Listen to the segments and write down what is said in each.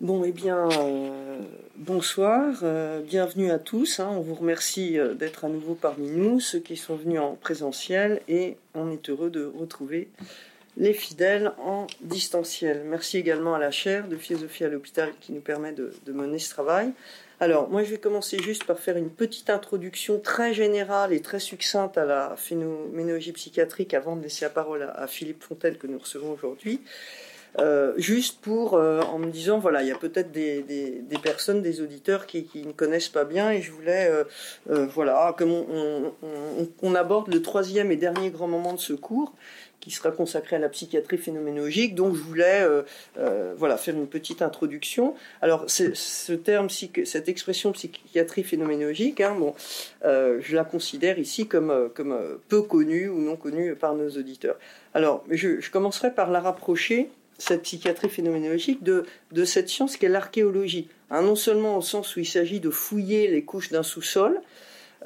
Bon, eh bien, euh, bonsoir, euh, bienvenue à tous. Hein. on vous remercie euh, d'être à nouveau parmi nous, ceux qui sont venus en présentiel, et on est heureux de retrouver les fidèles en distanciel. Merci également à la chaire de philosophie à l'hôpital qui nous permet de, mener ce travail. Alors, moi, je vais commencer juste par faire une petite introduction très générale et très succincte à la phénoménologie psychiatrique avant de laisser la parole à, à Philippe Fontaine que nous recevons aujourd'hui. Euh, juste pour, euh, en me disant, voilà, il y a peut-être des, personnes, des auditeurs qui, ne connaissent pas bien, et je voulais, euh, voilà, comme on, aborde le troisième et dernier grand moment de ce cours, qui sera consacré à la psychiatrie phénoménologique, donc je voulais, voilà, faire une petite introduction. Alors, ce terme, cette expression psychiatrie phénoménologique, hein, bon, je la considère ici comme, comme peu connue ou non connue par nos auditeurs. Alors, je commencerai par la rapprocher cette psychiatrie phénoménologique de, de cette science qu'est l'archéologie. Hein, non seulement au sens où il s'agit de fouiller les couches d'un sous-sol,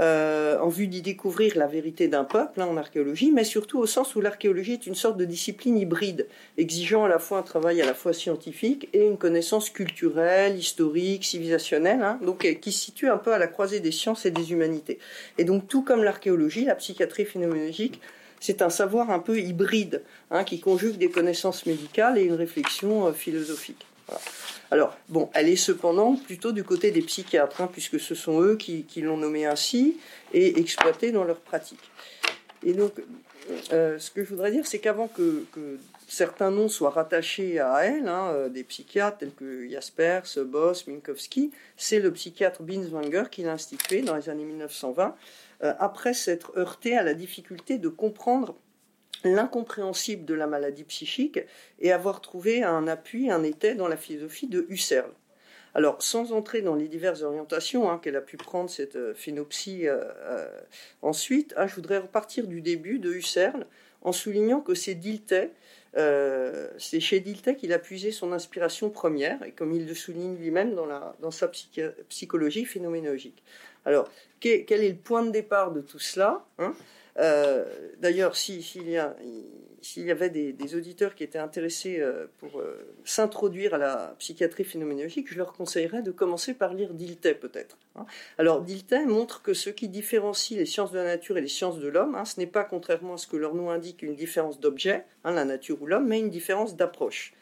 euh, en vue d'y découvrir la vérité d'un peuple hein, en archéologie, mais surtout au sens où l'archéologie est une sorte de discipline hybride, exigeant à la fois un travail à la fois scientifique et une connaissance culturelle, historique, civilisationnelle, hein, donc qui se situe un peu à la croisée des sciences et des humanités. Et donc tout comme l'archéologie, la psychiatrie phénoménologique c'est un savoir un peu hybride, hein, qui conjugue des connaissances médicales et une réflexion euh, philosophique. Alors, bon, elle est cependant plutôt du côté des psychiatres, hein, puisque ce sont eux qui, l'ont nommée ainsi et exploité dans leur pratique. Et donc, euh, ce que je voudrais dire, c'est qu'avant que, certains noms soient rattachés à elle, hein, euh, des psychiatres tels que Jaspers, Boss, Minkowski, c'est le psychiatre Binswanger qui l'a institué dans les années 1920 euh, après s'être heurté à la difficulté de comprendre l'incompréhensible de la maladie psychique et avoir trouvé un appui, un état dans la philosophie de Husserl. Alors, sans entrer dans les diverses orientations hein, qu'elle a pu prendre cette euh, phénopsie euh, ensuite, hein, je voudrais repartir du début de Husserl en soulignant que c'est Dilthey, c'est chez Dilthey qu'il a puisé son inspiration première, et comme il le souligne lui-même dans, sa psychologie phénoménologique. Alors, quel est le point de départ de tout cela hein? Euh, D'ailleurs, s'il y, avait des, auditeurs qui étaient intéressés euh, pour euh, s'introduire à la psychiatrie phénoménologique, je leur conseillerais de commencer par lire Dilthey peut-être. Hein? Alors Dilthey montre que ce qui différencie les sciences de la nature et les sciences de l'homme, hein, ce n'est pas, contrairement à ce que leur nom indique, une différence d'objet, la nature ou l'homme, mais une différence d'approche.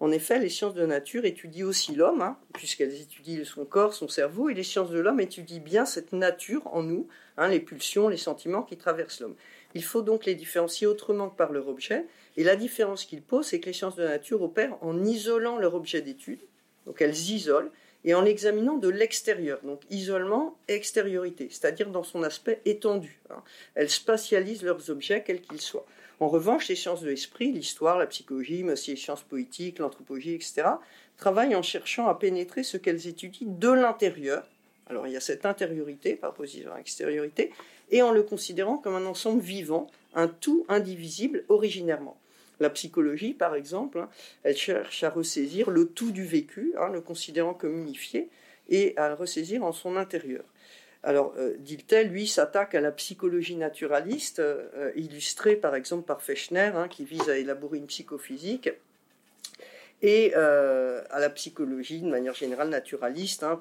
En effet, les sciences de nature étudient aussi l'homme, hein, puisqu'elles étudient son corps, son cerveau, et les sciences de l'homme étudient bien cette nature en nous, hein, les pulsions, les sentiments qui traversent l'homme. Il faut donc les différencier autrement que par leur objet, et la différence qu'ils posent, c'est que les sciences de nature opèrent en isolant leur objet d'étude, donc elles isolent, et en l'examinant de l'extérieur, donc isolement extériorité, c'est-à-dire dans son aspect étendu. Hein. Elles spatialisent leurs objets, quels qu'ils soient. En revanche, les sciences de l'esprit, l'histoire, la psychologie, mais aussi les sciences poétiques, l'anthropologie, etc., travaillent en cherchant à pénétrer ce qu'elles étudient de l'intérieur. Alors il y a cette intériorité par opposition à l'extériorité, et en le considérant comme un ensemble vivant, un tout indivisible originairement. La psychologie, par exemple, hein, elle cherche à ressaisir le tout du vécu, hein, le considérant comme unifié, et à le ressaisir en son intérieur. Alors, euh, lui, s'attaque à la psychologie naturaliste, euh, illustrée par exemple par Fechner, hein, qui vise à élaborer une psychophysique, et euh, à la psychologie de manière générale naturaliste, hein,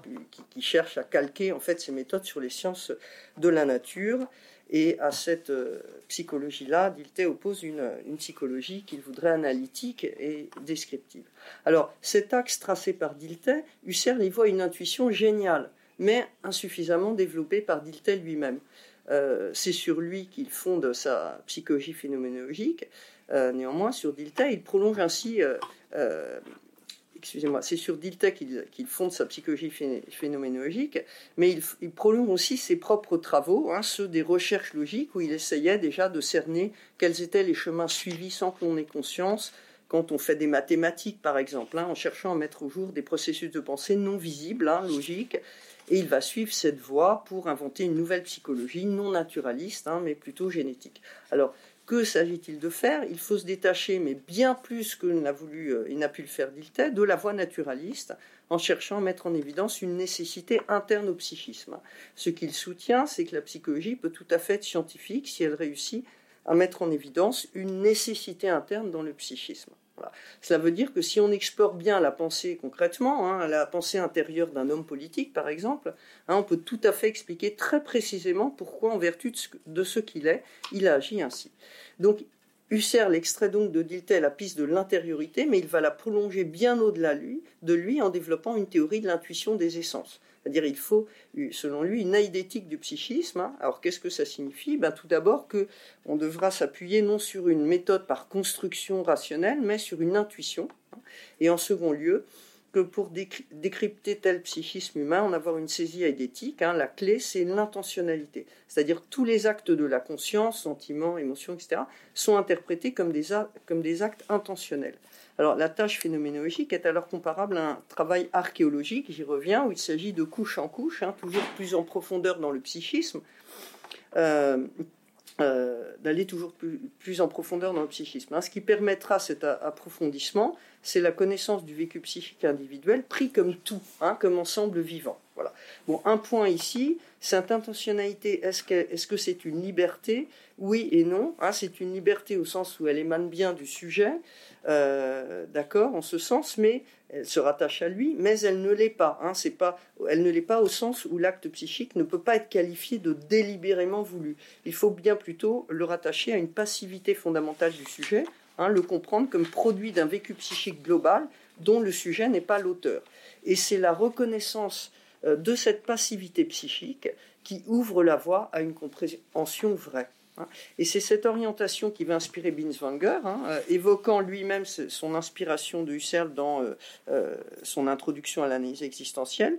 qui, cherche à calquer en fait ses méthodes sur les sciences de la nature. Et à cette euh, psychologie-là, Dilthey oppose une, une psychologie qu'il voudrait analytique et descriptive. Alors, cet axe tracé par Dilthey, Husserl y voit une intuition géniale mais insuffisamment développé par Dilthey lui-même. Euh, c'est sur lui qu'il fonde sa psychologie phénoménologique. Euh, néanmoins, sur Dilthey, il prolonge ainsi. Euh, excusez-moi, c'est sur Dilthey qu'il fonde sa psychologie phénoménologique, mais il, prolonge aussi ses propres travaux, hein, ceux des recherches logiques, où il essayait déjà de cerner quels étaient les chemins suivis sans que l'on ait conscience quand on fait des mathématiques, par exemple, hein, en cherchant à mettre au jour des processus de pensée non visibles, hein, logiques, et il va suivre cette voie pour inventer une nouvelle psychologie non naturaliste, hein, mais plutôt génétique. Alors, que s'agit-il de faire? Il faut se détacher, mais bien plus que n'a voulu, euh, il n'a pu le faire Dilthey, de la voie naturaliste, en cherchant à mettre en évidence une nécessité interne au psychisme. Ce qu'il soutient, c'est que la psychologie peut tout à fait être scientifique si elle réussit à mettre en évidence une nécessité interne dans le psychisme. Cela veut dire que si on exporte bien la pensée concrètement, hein, la pensée intérieure d'un homme politique par exemple, hein, on peut tout à fait expliquer très précisément pourquoi, en vertu de ce, qu'il est, il a agi ainsi. Donc Husserl extrait donc de Dilthey la piste de l'intériorité, mais il va la prolonger bien au-delà de lui en développant une théorie de l'intuition des essences. C'est-à-dire il faut, selon lui, une aïdétique du psychisme. Hein. Alors qu'est-ce que ça signifie? Ben, Tout d'abord qu'on devra s'appuyer non sur une méthode par construction rationnelle, mais sur une intuition. Hein. Et en second lieu, que pour décrypter tel psychisme humain, en avoir une saisie aïdétique, hein, la clé c'est l'intentionnalité. C'est-à-dire tous les actes de la conscience, sentiments, émotions, etc., sont interprétés comme des actes intentionnels. Alors la tâche phénoménologique est alors comparable à un travail archéologique, j'y reviens, où il s'agit de couche en couche, hein, toujours plus en profondeur dans le psychisme, euh, euh, d'aller toujours plus, en profondeur dans le psychisme. Hein. Ce qui permettra cet approfondissement, c'est la connaissance du vécu psychique individuel pris comme tout, hein, comme ensemble vivant. Voilà. Bon, un point ici, cette intentionnalité, est-ce que c'est une liberté? Oui et non. c'est une liberté au sens où elle émane bien du sujet, euh, d'accord, en ce sens, mais elle se rattache à lui, mais elle ne l'est pas. Hein, c'est pas. Elle ne l'est pas au sens où l'acte psychique ne peut pas être qualifié de délibérément voulu. Il faut bien plutôt le rattacher à une passivité fondamentale du sujet, hein, le comprendre comme produit d'un vécu psychique global dont le sujet n'est pas l'auteur. Et c'est la reconnaissance euh, de cette passivité psychique qui ouvre la voie à une compréhension vraie. Et c'est cette orientation qui va inspirer Binswanger, hein, euh, évoquant lui-même son inspiration de Husserl dans euh, euh, son introduction à l'analyse existentielle,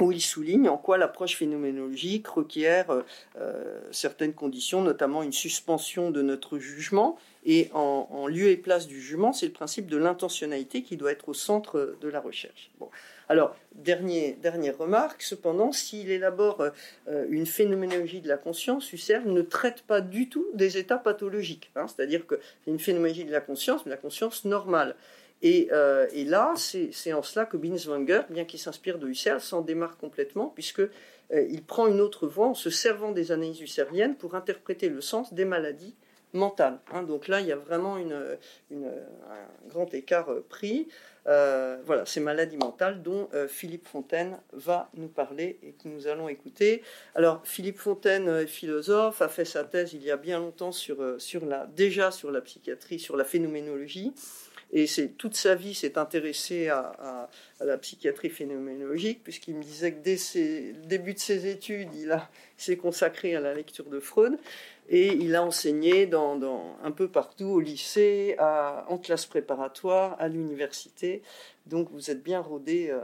où il souligne en quoi l'approche phénoménologique requiert certaines conditions, notamment une suspension de notre jugement, et en, lieu et place du jugement, c'est le principe de l'intentionnalité qui doit être au centre de la recherche. Alors, dernière remarque, cependant, s'il élabore euh, une phénoménologie de la conscience, Husserl ne traite pas du tout des états pathologiques. Hein. C'est-à-dire que une phénoménologie de la conscience, mais la conscience normale. Et, euh, là, c'est en cela que Binswanger, bien qu'il s'inspire de Husserl, s'en démarre complètement, puisqu'il euh, prend une autre voie en se servant des analyses husserliennes pour interpréter le sens des maladies mentales. Hein. Donc là, il y a vraiment une, un grand écart pris. Euh, voilà, ces maladies mentales dont euh, Philippe Fontaine va nous parler et que nous allons écouter. Alors, Philippe Fontaine est philosophe, a fait sa thèse il y a bien longtemps sur, euh, sur la, déjà sur la psychiatrie, sur la phénoménologie. Et toute sa vie s'est intéressé à, la psychiatrie phénoménologique, puisqu'il me disait que dès le début de ses études, il s'est consacré à la lecture de Freud. Et il a enseigné dans, un peu partout, au lycée, en classe préparatoire, à l'université. Donc vous êtes bien rodé euh,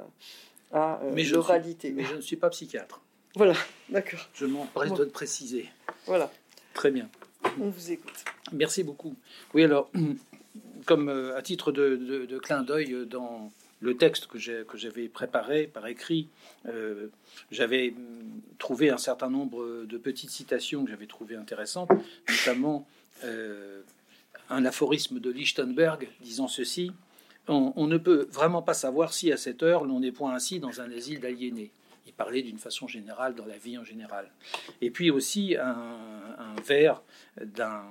à euh, l'oralité. Mais je ne suis pas psychiatre. Voilà, d'accord. Je m'empresse de préciser. Voilà. Très bien. On vous écoute. Merci beaucoup. Oui, alors, comme euh, à titre de, de clin d'œil dans le texte que j'avais préparé par écrit, euh, j'avais trouvé un certain nombre de petites citations que j'avais trouvées intéressantes, notamment euh, un aphorisme de Lichtenberg disant ceci on, ne peut vraiment pas savoir si à cette heure l'on n'est point ainsi dans un asile d'aliénés. Il parlait d'une façon générale dans la vie en général. Et puis aussi un, vers d'un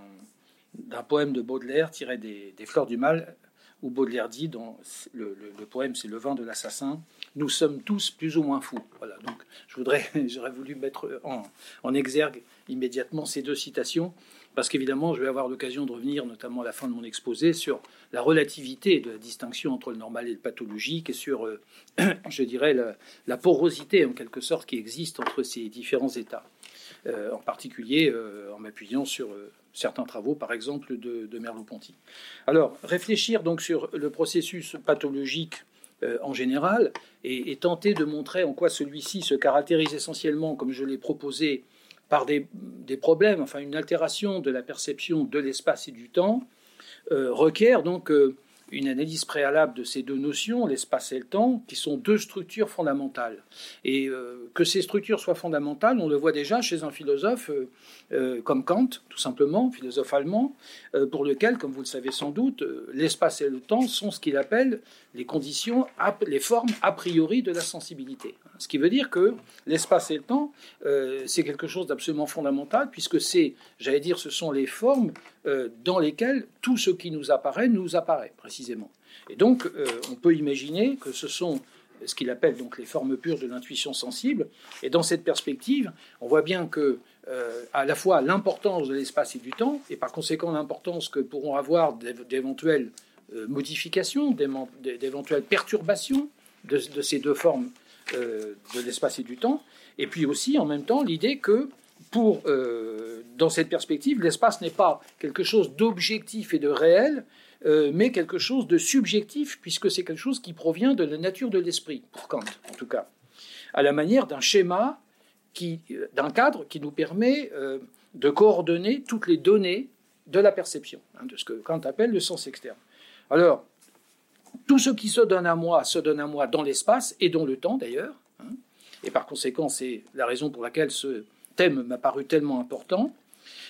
poème de Baudelaire tiré des Fleurs du Mal où Baudelaire dit, dans le, poème c'est Le vin de l'assassin, nous sommes tous plus ou moins fous. Voilà, donc je voudrais, j'aurais voulu mettre en, exergue immédiatement ces deux citations, parce qu'évidemment je vais avoir l'occasion de revenir, notamment à la fin de mon exposé, sur la relativité de la distinction entre le normal et le pathologique, et sur, euh, je dirais, la, porosité en quelque sorte qui existe entre ces différents états. Euh, en particulier euh, en m'appuyant sur certains travaux, par exemple, de, Merleau-Ponty. Alors, réfléchir donc sur le processus pathologique euh, en général et, tenter de montrer en quoi celui-ci se caractérise essentiellement, comme je l'ai proposé, par des, problèmes, enfin une altération de la perception de l'espace et du temps, euh, requiert donc euh, une analyse préalable de ces deux notions, l'espace et le temps, qui sont deux structures fondamentales. Et euh, que ces structures soient fondamentales, on le voit déjà chez un philosophe euh, euh, comme Kant, tout simplement, philosophe allemand, pour lequel, comme vous le savez sans doute, l'espace et le temps sont ce qu'il appelle les conditions, les formes a priori de la sensibilité. Ce qui veut dire que l'espace et le temps, c'est quelque chose d'absolument fondamental, puisque c'est, j'allais dire, ce sont les formes dans lesquelles tout ce qui nous apparaît nous apparaît, précisément. Et donc, on peut imaginer que ce sont ce qu'il appelle donc les formes pures de l'intuition sensible. Et dans cette perspective, on voit bien que euh, à la fois l'importance de l'espace et du temps, et par conséquent l'importance que pourront avoir d'éventuelles euh, modifications, d'éventuelles perturbations de, ces deux formes euh, de l'espace et du temps, et puis aussi en même temps l'idée que pour, dans cette perspective, l'espace n'est pas quelque chose d'objectif et de réel, euh, mais quelque chose de subjectif, puisque c'est quelque chose qui provient de la nature de l'esprit, pour Kant en tout cas, à la manière d'un schéma, euh, d'un cadre qui nous permet euh, de coordonner toutes les données de la perception, hein, de ce que Kant appelle le sens externe. Alors, tout ce qui se donne à moi se donne à moi dans l'espace et dans le temps d'ailleurs, hein, et par conséquent c'est la raison pour laquelle ce thème m'a paru tellement important.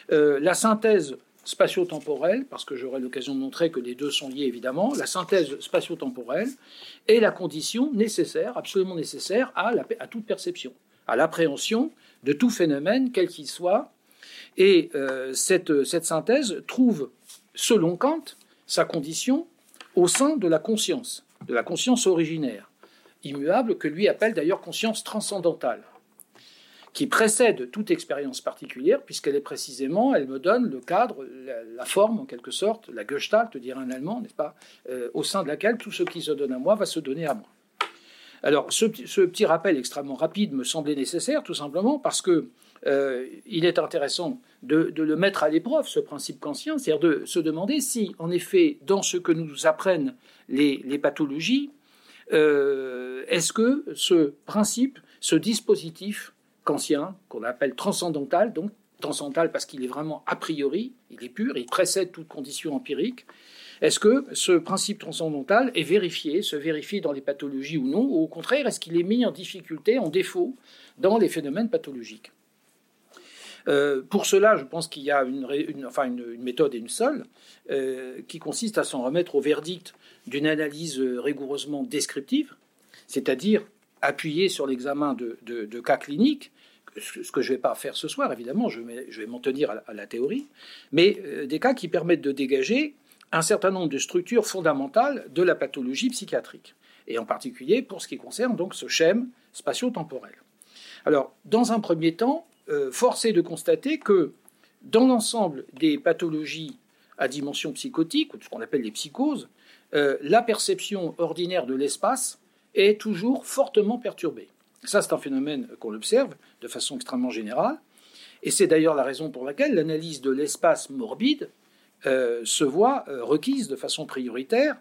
la synthèse spatio-temporelle, parce que j'aurai l'occasion de montrer que les deux sont liés évidemment, la synthèse spatio-temporelle est la condition nécessaire, absolument nécessaire à, toute perception, à l'appréhension de tout phénomène, quel qu'il soit. Et euh, cette synthèse trouve, selon Kant, sa condition au sein de la conscience, de la conscience originaire, immuable, que lui appelle d'ailleurs conscience transcendantale qui précède toute expérience particulière, puisqu'elle est précisément, elle me donne le cadre, la, forme en quelque sorte, la Gestalt, dirait un Allemand, n'est-ce pas, euh, au sein de laquelle tout ce qui se donne à moi va se donner à moi. Alors, ce, petit rappel extrêmement rapide me semblait nécessaire, tout simplement parce que euh, il est intéressant de, le mettre à l'épreuve, ce principe kantien, c'est-à-dire de se demander si, en effet, dans ce que nous apprennent les, pathologies, euh, est-ce que ce principe, ce dispositif ancien, qu'on appelle transcendantal, donc transcendantal parce qu'il est vraiment a priori, il est pur, il précède toute condition empirique. Est-ce que ce principe transcendantal est vérifié, se vérifie dans les pathologies ou non, ou au contraire, est-ce qu'il est mis en difficulté, en défaut dans les phénomènes pathologiques? Euh, pour cela, je pense qu'il y a une, méthode et une seule, euh, qui consiste à s'en remettre au verdict d'une analyse rigoureusement descriptive, c'est-à-dire appuyée sur l'examen de, cas cliniques, ce que je ne vais pas faire ce soir, évidemment, je vais, m'en tenir à la, théorie, mais euh, des cas qui permettent de dégager un certain nombre de structures fondamentales de la pathologie psychiatrique, et en particulier pour ce qui concerne donc ce schème spatio-temporel. Alors, dans un premier temps, force est de constater que dans l'ensemble des pathologies à dimension psychotique, ou ce qu'on appelle les psychoses, euh, la perception ordinaire de l'espace est toujours fortement perturbée. Ça, c'est un phénomène qu'on observe de façon extrêmement générale. Et c'est d'ailleurs la raison pour laquelle l'analyse de l'espace morbide euh, se voit euh, requise de façon prioritaire,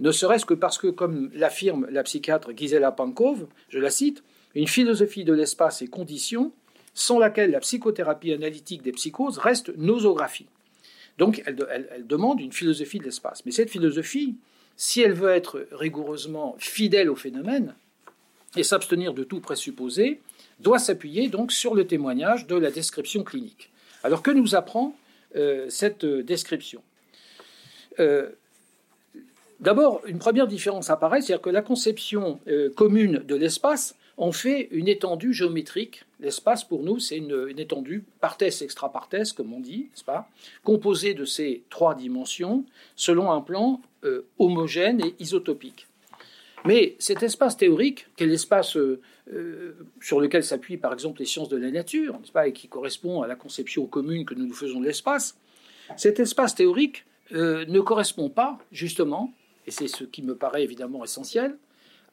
ne serait-ce que parce que, comme l'affirme la psychiatre Gisela Pankov, je la cite, une philosophie de l'espace et conditions sans laquelle la psychothérapie analytique des psychoses reste nosographie. Donc elle, demande une philosophie de l'espace. Mais cette philosophie, si elle veut être rigoureusement fidèle au phénomène, et s'abstenir de tout présupposé, doit s'appuyer donc sur le témoignage de la description clinique. Alors que nous apprend euh, cette description? Euh, D'abord, une première différence apparaît, c'est-à-dire que la conception euh, commune de l'espace en fait une étendue géométrique. L'espace, pour nous, c'est une, étendue parthèse extra-parthèse, comme on dit, n'est-ce pas Composée de ces trois dimensions selon un plan homogène et isotopique. Mais cet espace théorique, qui est l'espace euh, euh, sur lequel s'appuient par exemple les sciences de la nature, pas, et qui correspond à la conception commune que nous nous faisons de l'espace, cet espace théorique euh, ne correspond pas, justement, et c'est ce qui me paraît évidemment essentiel,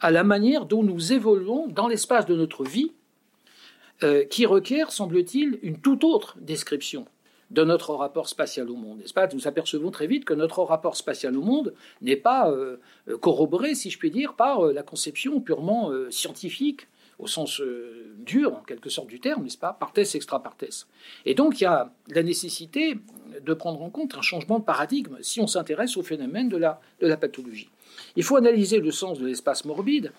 à la manière dont nous évoluons dans l'espace de notre vie, qui requiert, semble-t-il, une toute autre description de notre rapport spatial au monde, n'est-ce pas? Nous apercevons très vite que notre rapport spatial au monde n'est pas euh, corroboré, si je puis dire, par euh, la conception purement euh, scientifique au sens euh, dur, en quelque sorte, du terme, n'est-ce pas? Partes, extra partes. Et donc, il y a la nécessité de prendre en compte un changement de paradigme si on s'intéresse au phénomène de la pathologie. Il faut analyser le sens de l'espace morbide,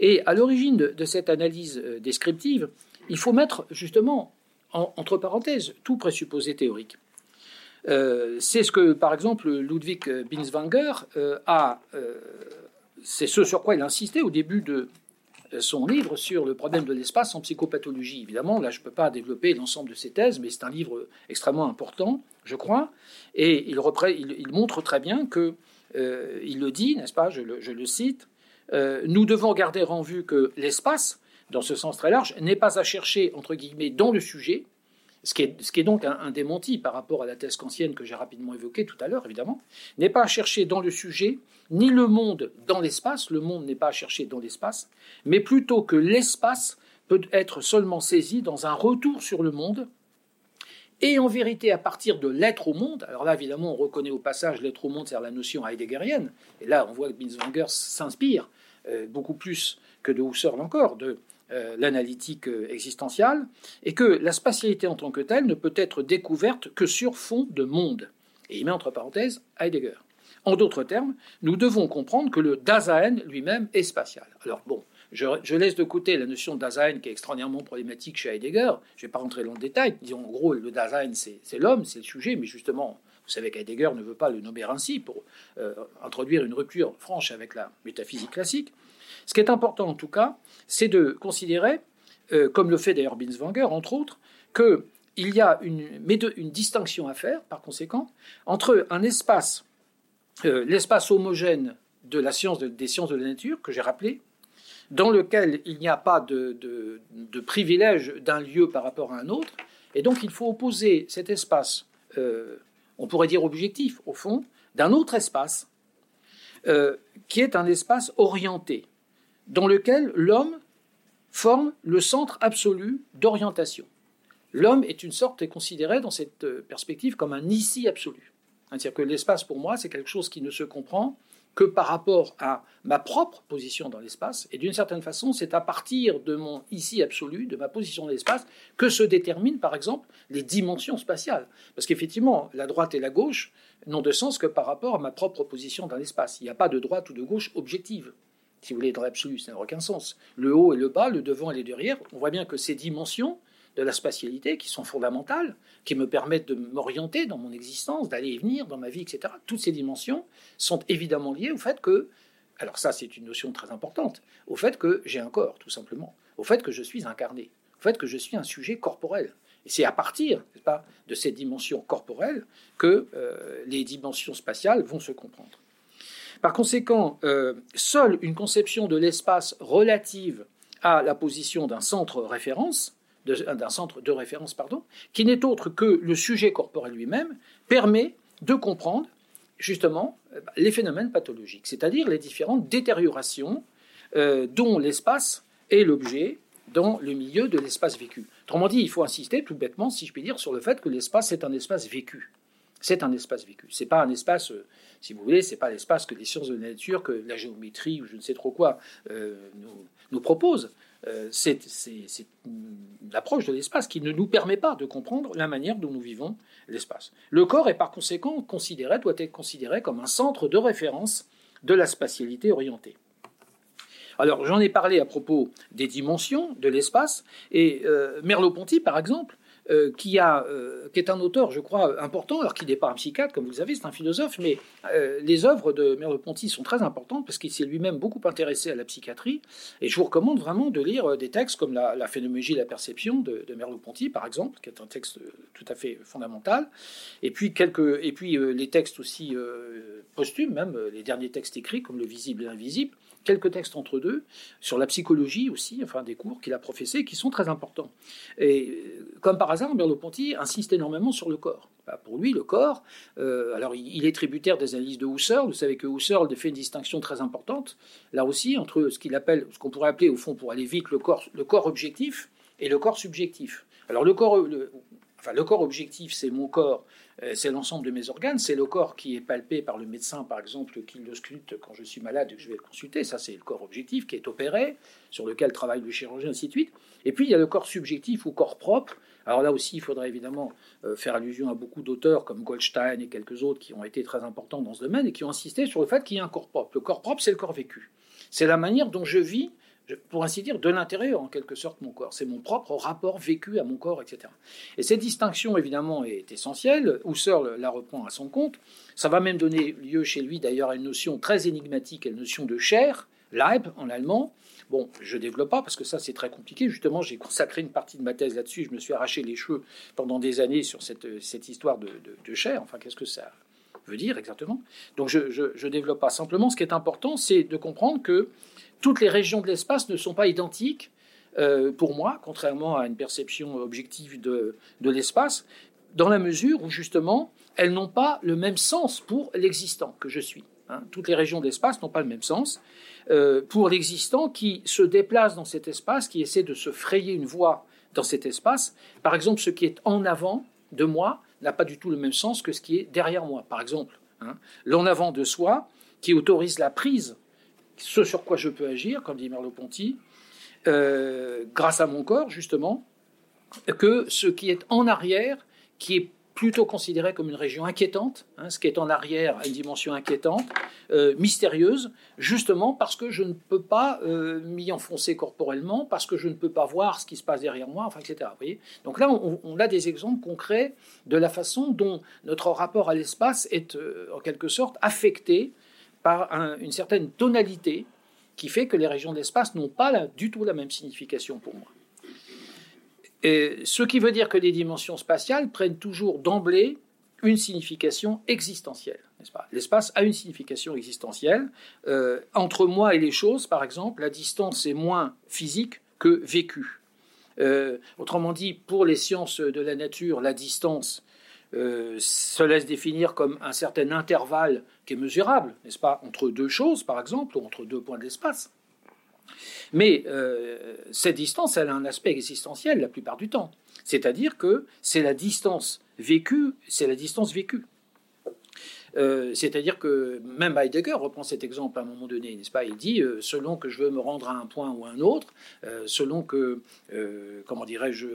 et à l'origine de, cette analyse euh, descriptive, il faut mettre justement entre parenthèses tout présupposé théorique. Euh, c'est ce que, par exemple, Ludwig Binswanger a. c'est ce sur quoi il insistait au début de, son livre sur le problème de l'espace en psychopathologie. Évidemment, là, je ne peux pas développer l'ensemble de ses thèses, mais c'est un livre extrêmement important, je crois, et il, il, montre très bien que, euh, il le dit, n'est-ce pas, je le, cite, euh, nous devons garder en vue que l'espace, dans ce sens très large, n'est pas à chercher, entre guillemets, dans le sujet, ce qui est, donc un, démenti par rapport à la thèse kantienne que j'ai rapidement évoquée tout à l'heure, évidemment, n'est pas à chercher dans le sujet, ni le monde dans l'espace, le monde n'est pas à chercher dans l'espace, mais plutôt que l'espace peut être seulement saisi dans un retour sur le monde, et en vérité à partir de l'être au monde, alors là évidemment on reconnaît au passage l'être au monde, c'est-à-dire la notion heideggerienne, et là on voit que Binswanger s'inspire euh, beaucoup plus que de Husserl encore, de euh, l'analytique euh, existentielle, et que la spatialité en tant que telle ne peut être découverte que sur fond de monde. Et il met entre parenthèses Heidegger. En d'autres termes, nous devons comprendre que le Dasein lui-même est spatial. Alors bon, je, laisse de côté la notion de Dasein qui est extraordinairement problématique chez Heidegger. Je ne vais pas rentrer dans le détail. Disons, en gros, le Dasein, c'est l'homme, c'est le sujet, mais justement, vous savez qu'Heidegger ne veut pas le nommer ainsi pour euh, introduire une rupture franche avec la métaphysique classique. Ce qui est important en tout cas, c'est de considérer, euh, comme le fait d'ailleurs Binswanger, entre autres, qu'il y a une, distinction à faire, par conséquent, entre un espace, euh, l'espace homogène de la science des sciences de la nature, que j'ai rappelé, dans lequel il n'y a pas de, privilège d'un lieu par rapport à un autre, et donc il faut opposer cet espace, euh, on pourrait dire objectif, au fond, d'un autre espace, qui est un espace orienté, dans lequel l'homme forme le centre absolu d'orientation. L'homme est une sorte, est considéré dans cette euh, perspective comme un ici absolu. C'est-à-dire que l'espace, pour moi, c'est quelque chose qui ne se comprend que par rapport à ma propre position dans l'espace. Et d'une certaine façon, c'est à partir de mon ici absolu, de ma position dans l'espace, que se déterminent, par exemple, les dimensions spatiales. Parce qu'effectivement, la droite et la gauche n'ont de sens que par rapport à ma propre position dans l'espace. Il n'y a pas de droite ou de gauche objective si vous voulez, dans l'absolu, ça n'a aucun sens. Le haut et le bas, le devant et le derrière, on voit bien que ces dimensions de la spatialité, qui sont fondamentales, qui me permettent de m'orienter dans mon existence, d'aller et venir dans ma vie, etc., toutes ces dimensions sont évidemment liées au fait que, alors ça c'est une notion très importante, au fait que j'ai un corps, tout simplement, au fait que je suis incarné, au fait que je suis un sujet corporel. Et c'est à partir de cette dimension corporelle que euh, les dimensions spatiales vont se comprendre. Par conséquent, euh, seule une conception de l'espace relative à la position d'un centre référence, d'un centre de référence, pardon, qui n'est autre que le sujet corporel lui-même, permet de comprendre justement euh, les phénomènes pathologiques, c'est-à-dire les différentes détériorations euh, dont l'espace est l'objet dans le milieu de l'espace vécu. Autrement dit, il faut insister tout bêtement, si je puis dire, sur le fait que l'espace est un espace vécu. C'est un espace vécu. C'est pas un espace si vous voulez, c'est pas l'espace que les sciences de la nature, que la géométrie ou je ne sais trop quoi euh, nous, propose. Euh, c'est l'approche de l'espace qui ne nous permet pas de comprendre la manière dont nous vivons l'espace. Le corps est par conséquent considéré, doit être considéré comme un centre de référence de la spatialité orientée. Alors j'en ai parlé à propos des dimensions de l'espace, et euh, Merleau-Ponty, par exemple, euh, euh, qui est un auteur, je crois, important, alors qu'il n'est pas un psychiatre, comme vous le savez, c'est un philosophe, mais euh, les œuvres de Merleau-Ponty sont très importantes parce qu'il s'est lui-même beaucoup intéressé à la psychiatrie. Et je vous recommande vraiment de lire des textes comme La, phénoménologie et la perception de, de Merleau-Ponty, par exemple, qui est un texte tout à fait fondamental. Et puis, quelques, et puis les textes aussi posthumes, même les derniers textes écrits, comme Le visible et l'invisible quelques textes entre deux, sur la psychologie aussi, enfin des cours qu'il a professés, qui sont très importants. Et comme par hasard, Merleau-Ponty insiste énormément sur le corps. Bah, pour lui, le corps, euh, alors il est tributaire des analyses de Husserl. Vous savez que Husserl fait une distinction très importante, là aussi, entre ce qu'il appelle, ce qu'on pourrait appeler au fond, pour aller vite, le corps, le corps objectif et le corps subjectif. Alors le corps, enfin, le corps objectif, c'est mon corps euh, c'est l'ensemble de mes organes, c'est le corps qui est palpé par le médecin, par exemple, qui le scrute quand je suis malade et que je vais le consulter. Ça, c'est le corps objectif qui est opéré, sur lequel travaille le chirurgien, ainsi de suite. Et puis, il y a le corps subjectif ou corps propre. Alors là aussi, il faudrait évidemment euh, faire allusion à beaucoup d'auteurs comme Goldstein et quelques autres qui ont été très importants dans ce domaine et qui ont insisté sur le fait qu'il y a un corps propre. Le corps propre, c'est le corps vécu. C'est la manière dont je vis pour ainsi dire, de l'intérieur, en quelque sorte, mon corps. C'est mon propre rapport vécu à mon corps, etc. Et cette distinction, évidemment, est essentielle. Husserl la reprend à son compte. Ça va même donner lieu chez lui, d'ailleurs, à une notion très énigmatique, à une notion de chair, Leib en allemand. Bon, je ne développe pas parce que ça, c'est très compliqué. Justement, j'ai consacré une partie de ma thèse là-dessus. Je me suis arraché les cheveux pendant des années sur cette, histoire de, de chair. Enfin, qu'est-ce que ça veut dire exactement? Donc, je ne développe pas. Simplement, ce qui est important, c'est de comprendre que toutes les régions de l'espace ne sont pas identiques euh, pour moi, contrairement à une perception objective de, l'espace, dans la mesure où justement elles n'ont pas le même sens pour l'existant que je suis. Hein. Toutes les régions de l'espace n'ont pas le même sens euh, pour l'existant qui se déplace dans cet espace, qui essaie de se frayer une voie dans cet espace. Par exemple, ce qui est en avant de moi n'a pas du tout le même sens que ce qui est derrière moi. Par exemple, hein. l'en avant de soi qui autorise la prise ce sur quoi je peux agir, comme dit Merleau-Ponty, euh, grâce à mon corps, justement, que ce qui est en arrière, qui est plutôt considéré comme une région inquiétante, hein, ce qui est en arrière a une dimension inquiétante, euh, mystérieuse, justement parce que je ne peux pas euh, m'y enfoncer corporellement, parce que je ne peux pas voir ce qui se passe derrière moi, enfin, etc. Donc là, on, a des exemples concrets de la façon dont notre rapport à l'espace est, en quelque sorte, affecté par une certaine tonalité qui fait que les régions d'espace n'ont pas du tout la même signification pour moi. Et ce qui veut dire que les dimensions spatiales prennent toujours d'emblée une signification existentielle. L'espace a une signification existentielle. Euh, entre moi et les choses, par exemple, la distance est moins physique que vécue. Euh, autrement dit, pour les sciences de la nature, la distance euh, se laisse définir comme un certain intervalle qui est mesurable, n'est-ce pas, entre deux choses, par exemple, ou entre deux points d'espace. Mais euh, cette distance, elle a un aspect existentiel la plupart du temps. C'est-à-dire que c'est la distance vécue, c'est la distance vécue. Euh, c'est-à-dire que même Heidegger reprend cet exemple à un moment donné, n'est-ce pas? Il dit euh, selon que je veux me rendre à un point ou à un autre, euh, selon que, comment dirais-je,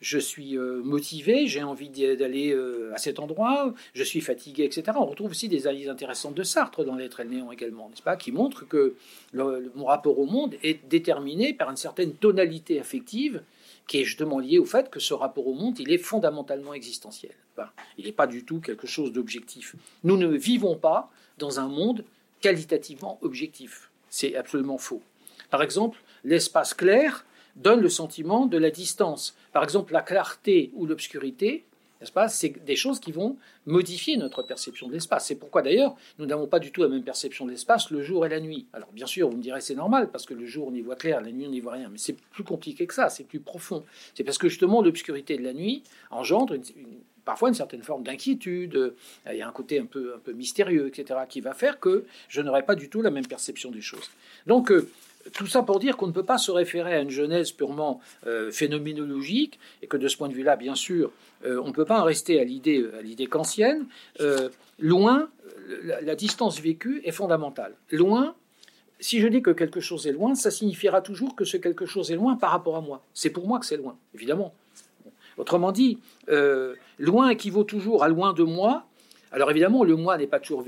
je suis motivé, j'ai envie d'aller à cet endroit, je suis fatigué, etc. On retrouve aussi des analyses intéressantes de Sartre dans l'être et le néant également, n'est-ce pas? Qui montrent que mon rapport au monde est déterminé par une certaine tonalité affective qui est justement lié au fait que ce rapport au monde, il est fondamentalement existentiel. il n'est pas du tout quelque chose d'objectif. Nous ne vivons pas dans un monde qualitativement objectif. C'est absolument faux. Par exemple, l'espace clair donne le sentiment de la distance. Par exemple, la clarté ou l'obscurité C'est des choses qui vont modifier notre perception de l'espace. C'est pourquoi d'ailleurs nous n'avons pas du tout la même perception de l'espace le jour et la nuit. Alors bien sûr, vous me direz c'est normal parce que le jour on y voit clair, la nuit on n'y voit rien, mais c'est plus compliqué que ça, c'est plus profond. C'est parce que justement l'obscurité de la nuit engendre parfois une certaine forme d'inquiétude, il y a un côté un peu, un peu mystérieux, etc., qui va faire que je n'aurai pas du tout la même perception des choses. Donc, euh, tout ça pour dire qu'on ne peut pas se référer à une genèse purement euh, phénoménologique, et que de ce point de vue-là, bien sûr, euh, on ne peut pas en rester à l'idée, à l'idée kantienne. Euh, loin, la, distance vécue est fondamentale. Loin, si je dis que quelque chose est loin, ça signifiera toujours que ce quelque chose est loin par rapport à moi. C'est pour moi que c'est loin, évidemment. Autrement dit, loin équivaut toujours à loin de moi. Alors évidemment, le moi n'est pas toujours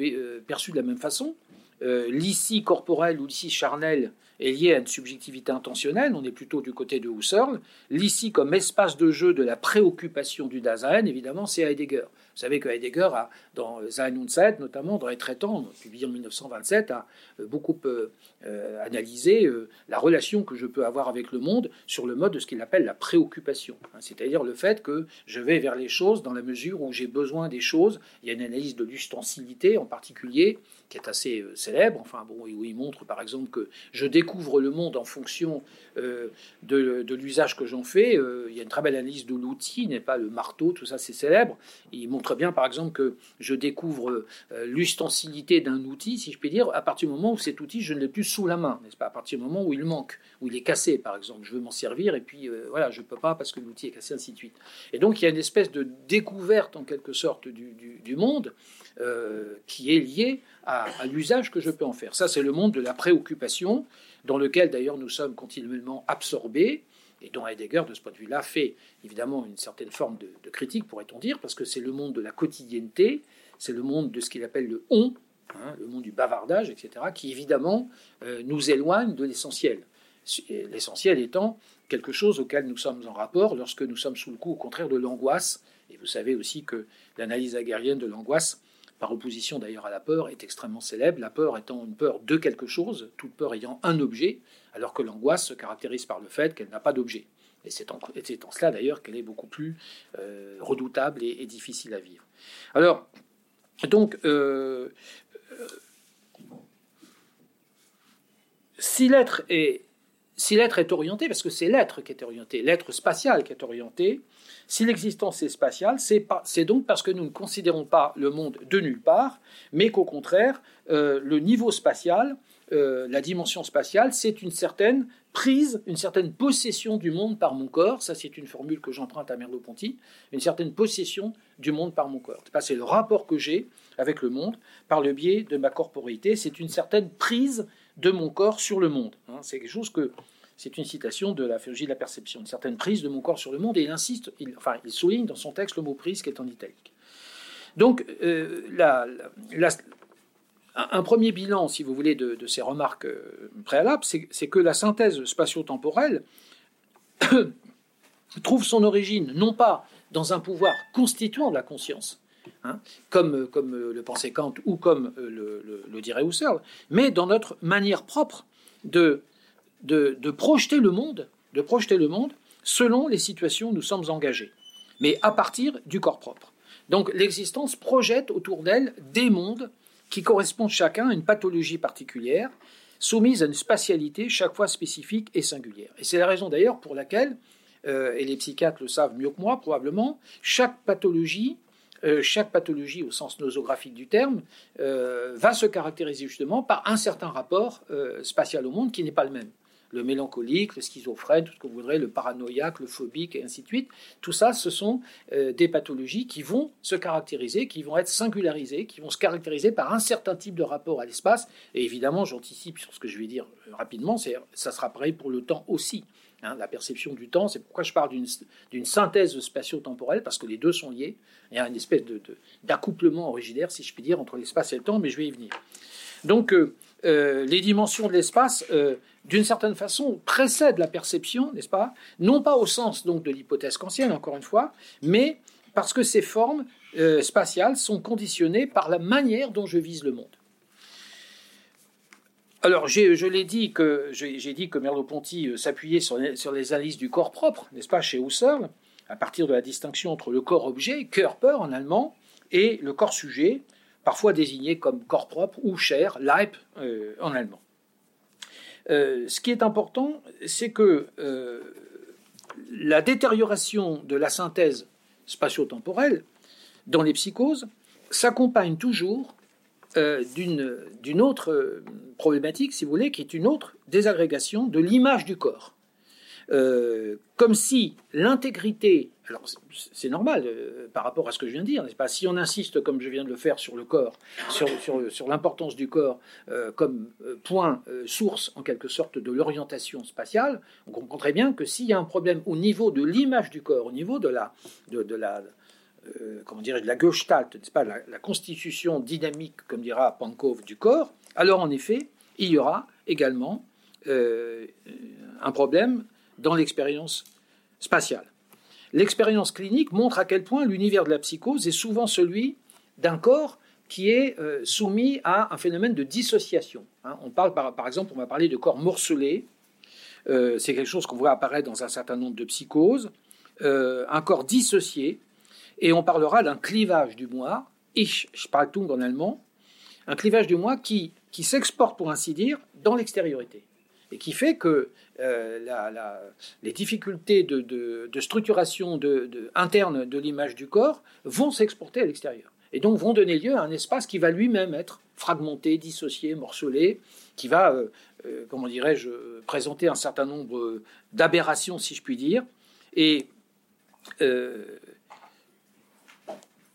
perçu de la même façon. l'ici corporel ou l'ici charnel est lié à une subjectivité intentionnelle, on est plutôt du côté de Husserl. L'ici comme espace de jeu de la préoccupation du Dasein, évidemment, c'est Heidegger. Vous savez que Heidegger, a, dans Sein und Zeit, notamment dans Les Traitants, publié en 1927, a euh, beaucoup euh, euh, analysé la relation que je peux avoir avec le monde sur le mode de ce qu'il appelle la préoccupation. Hein, c'est-à-dire le fait que je vais vers les choses dans la mesure où j'ai besoin des choses. Il y a une analyse de l'ustensilité en particulier qui est assez célèbre, enfin bon, où il montre par exemple que je découvre le monde en fonction euh, de, l'usage que j'en fais. Euh, il y a une très belle analyse de l'outil, n'est pas le marteau, tout ça c'est célèbre. Il montre bien par exemple que je découvre euh, l'ustensilité d'un outil, si je puis dire, à partir du moment où cet outil je ne l'ai plus sous la main, n'est-ce pas À partir du moment où il manque, où il est cassé par exemple. Je veux m'en servir et puis voilà, je ne peux pas parce que l'outil est cassé, ainsi de suite. Et donc il y a une espèce de découverte en quelque sorte du, monde qui est liée à, à l'usage que je peux en faire. Ça c'est le monde de la préoccupation dans lequel d'ailleurs nous sommes continuellement absorbés, et dont Heidegger, de ce point de vue-là, fait évidemment une certaine forme de, critique, pourrait-on dire, parce que c'est le monde de la quotidienneté, c'est le monde de ce qu'il appelle le on, hein, le monde du bavardage, etc., qui évidemment euh, nous éloigne de l'essentiel. L'essentiel étant quelque chose auquel nous sommes en rapport lorsque nous sommes sous le coup, au contraire, de l'angoisse. Et vous savez aussi que l'analyse aguerrienne de l'angoisse par opposition d'ailleurs à la peur, est extrêmement célèbre, la peur étant une peur de quelque chose, toute peur ayant un objet, alors que l'angoisse se caractérise par le fait qu'elle n'a pas d'objet. Et c'est en, cela d'ailleurs qu'elle est beaucoup plus euh, redoutable et, difficile à vivre. Alors, donc, euh, euh, si l'être est, si l'être est orienté, parce que c'est l'être qui est orienté, l'être spatial qui est orienté, si l'existence est spatiale, c'est donc parce que nous ne considérons pas le monde de nulle part, mais qu'au contraire, le niveau spatial, euh, la dimension spatiale, c'est une certaine prise, une certaine possession du monde par mon corps. Ça, c'est une formule que j'emprunte à Merleau-Ponty. Une certaine possession du monde par mon corps. C'est le rapport que j'ai avec le monde par le biais de ma corporité. C'est une certaine prise de mon corps sur le monde. Hein. c'est quelque chose que c'est une citation de la philosophie de la perception, une certaine prise de mon corps sur le monde, et il insiste, il, enfin, il souligne dans son texte le mot prise qui est en italique. Donc, euh, un premier bilan, si vous voulez, de, ces remarques euh, préalables, c'est que la synthèse spatio-temporelle trouve son origine non pas dans un pouvoir constituant de la conscience, hein, comme, comme le pensait Kant ou comme le, le dirait Husserl, mais dans notre manière propre de de, projeter le monde, de projeter le monde selon les situations où nous sommes engagés, mais à partir du corps propre. Donc l'existence projette autour d'elle des mondes qui correspondent chacun à une pathologie particulière, soumise à une spatialité chaque fois spécifique et singulière. Et c'est la raison d'ailleurs pour laquelle, euh, et les psychiatres le savent mieux que moi probablement, chaque pathologie, euh, chaque pathologie au sens nosographique du terme, euh, va se caractériser justement par un certain rapport spatial au monde qui n'est pas le même le mélancolique, le schizophrène, tout ce que vous voudrez, le paranoïaque, le phobique, et ainsi de suite. Tout ça, ce sont euh, des pathologies qui vont se caractériser, qui vont être singularisées, qui vont se caractériser par un certain type de rapport à l'espace. Et évidemment, j'anticipe sur ce que je vais dire euh, rapidement, ça sera pareil pour le temps aussi. Hein, la perception du temps, c'est pourquoi je parle d'une, synthèse spatio-temporelle, parce que les deux sont liés. Il y a une espèce d'accouplement originaire, si je puis dire, entre l'espace et le temps, mais je vais y venir. Donc, euh, les dimensions de l'espace d'une certaine façon, précède la perception, n'est-ce pas? Non pas au sens donc de l'hypothèse kantienne, encore une fois, mais parce que ces formes euh, spatiales sont conditionnées par la manière dont je vise le monde. Alors, je l'ai dit que j'ai dit que Merleau-Ponty euh, s'appuyait sur, sur, les analyses du corps propre, n'est-ce pas, chez Husserl, à partir de la distinction entre le corps-objet, Körper en allemand, et le corps-sujet, parfois désigné comme corps propre ou chair, Leib euh, en allemand. Euh, ce qui est important, c'est que euh, la détérioration de la synthèse spatio-temporelle dans les psychoses s'accompagne toujours d'une autre problématique, si vous voulez, qui est une autre désagrégation de l'image du corps. Comme si l'intégrité, c'est normal euh, par rapport à ce que je viens de dire, n'est-ce pas? Si on insiste, comme je viens de le faire, sur le corps, sur, l'importance du corps euh, comme point source en quelque sorte de l'orientation spatiale, on comprend très bien que s'il y a un problème au niveau de l'image du corps, au niveau de la, de, la comment de la gestalt, n'est-ce pas, la, la, constitution dynamique, comme dira Pankov, du corps, alors en effet, il y aura également un problème dans l'expérience spatiale. L'expérience clinique montre à quel point l'univers de la psychose est souvent celui d'un corps qui est euh, soumis à un phénomène de dissociation. Hein. on parle par, exemple, on va parler de corps morcelé. Euh, c'est quelque chose qu'on voit apparaître dans un certain nombre de psychoses. Euh, un corps dissocié. Et on parlera d'un clivage du moi, Ich Spaltung en allemand, un clivage du moi qui, qui s'exporte, pour ainsi dire, dans l'extériorité et qui fait que euh, les difficultés de, structuration interne de l'image du corps vont s'exporter à l'extérieur. Et donc vont donner lieu à un espace qui va lui-même être fragmenté, dissocié, morcelé, qui va, euh, euh, comment dirais-je, présenter un certain nombre d'aberrations, si je puis dire. Et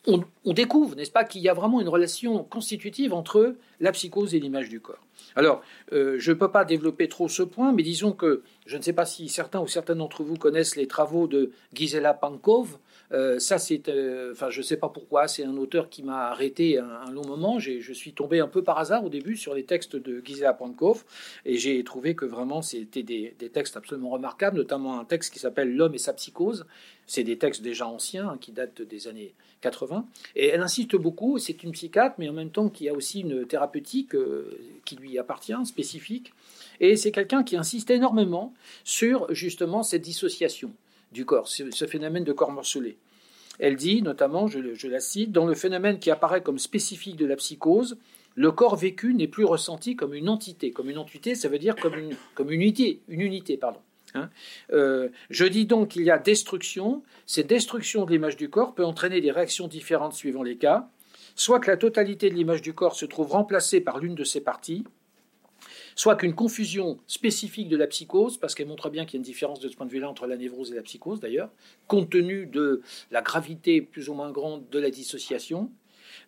on, découvre, n'est-ce pas, qu'il y a vraiment une relation constitutive entre la psychose et l'image du corps. Alors, euh, je ne peux pas développer trop ce point, mais disons que je ne sais pas si certains ou certaines d'entre vous connaissent les travaux de Gisela Pankov. Euh, ça, c'est, euh, enfin, je ne sais pas pourquoi, c'est un auteur qui m'a arrêté un, long moment. je suis tombé un peu par hasard au début sur les textes de Gisela Pankov, et j'ai trouvé que vraiment c'était des, des, textes absolument remarquables, notamment un texte qui s'appelle L'homme et sa psychose. C'est des textes déjà anciens, hein, qui datent des années 80. Et elle insiste beaucoup, c'est une psychiatre, mais en même temps qui a aussi une thérapeutique euh, qui lui appartient, spécifique. Et c'est quelqu'un qui insiste énormément sur justement cette dissociation du corps, ce, phénomène de corps morcelé. Elle dit notamment, je, la cite, dans le phénomène qui apparaît comme spécifique de la psychose, le corps vécu n'est plus ressenti comme une entité. Comme une entité, ça veut dire comme une, comme une unité, une unité, pardon. Hein. Euh, je dis donc qu'il y a destruction. Cette destruction de l'image du corps peut entraîner des réactions différentes suivant les cas. Soit que la totalité de l'image du corps se trouve remplacée par l'une de ses parties, soit qu'une confusion spécifique de la psychose, parce qu'elle montre bien qu'il y a une différence de ce point de vue-là entre la névrose et la psychose d'ailleurs, compte tenu de la gravité plus ou moins grande de la dissociation,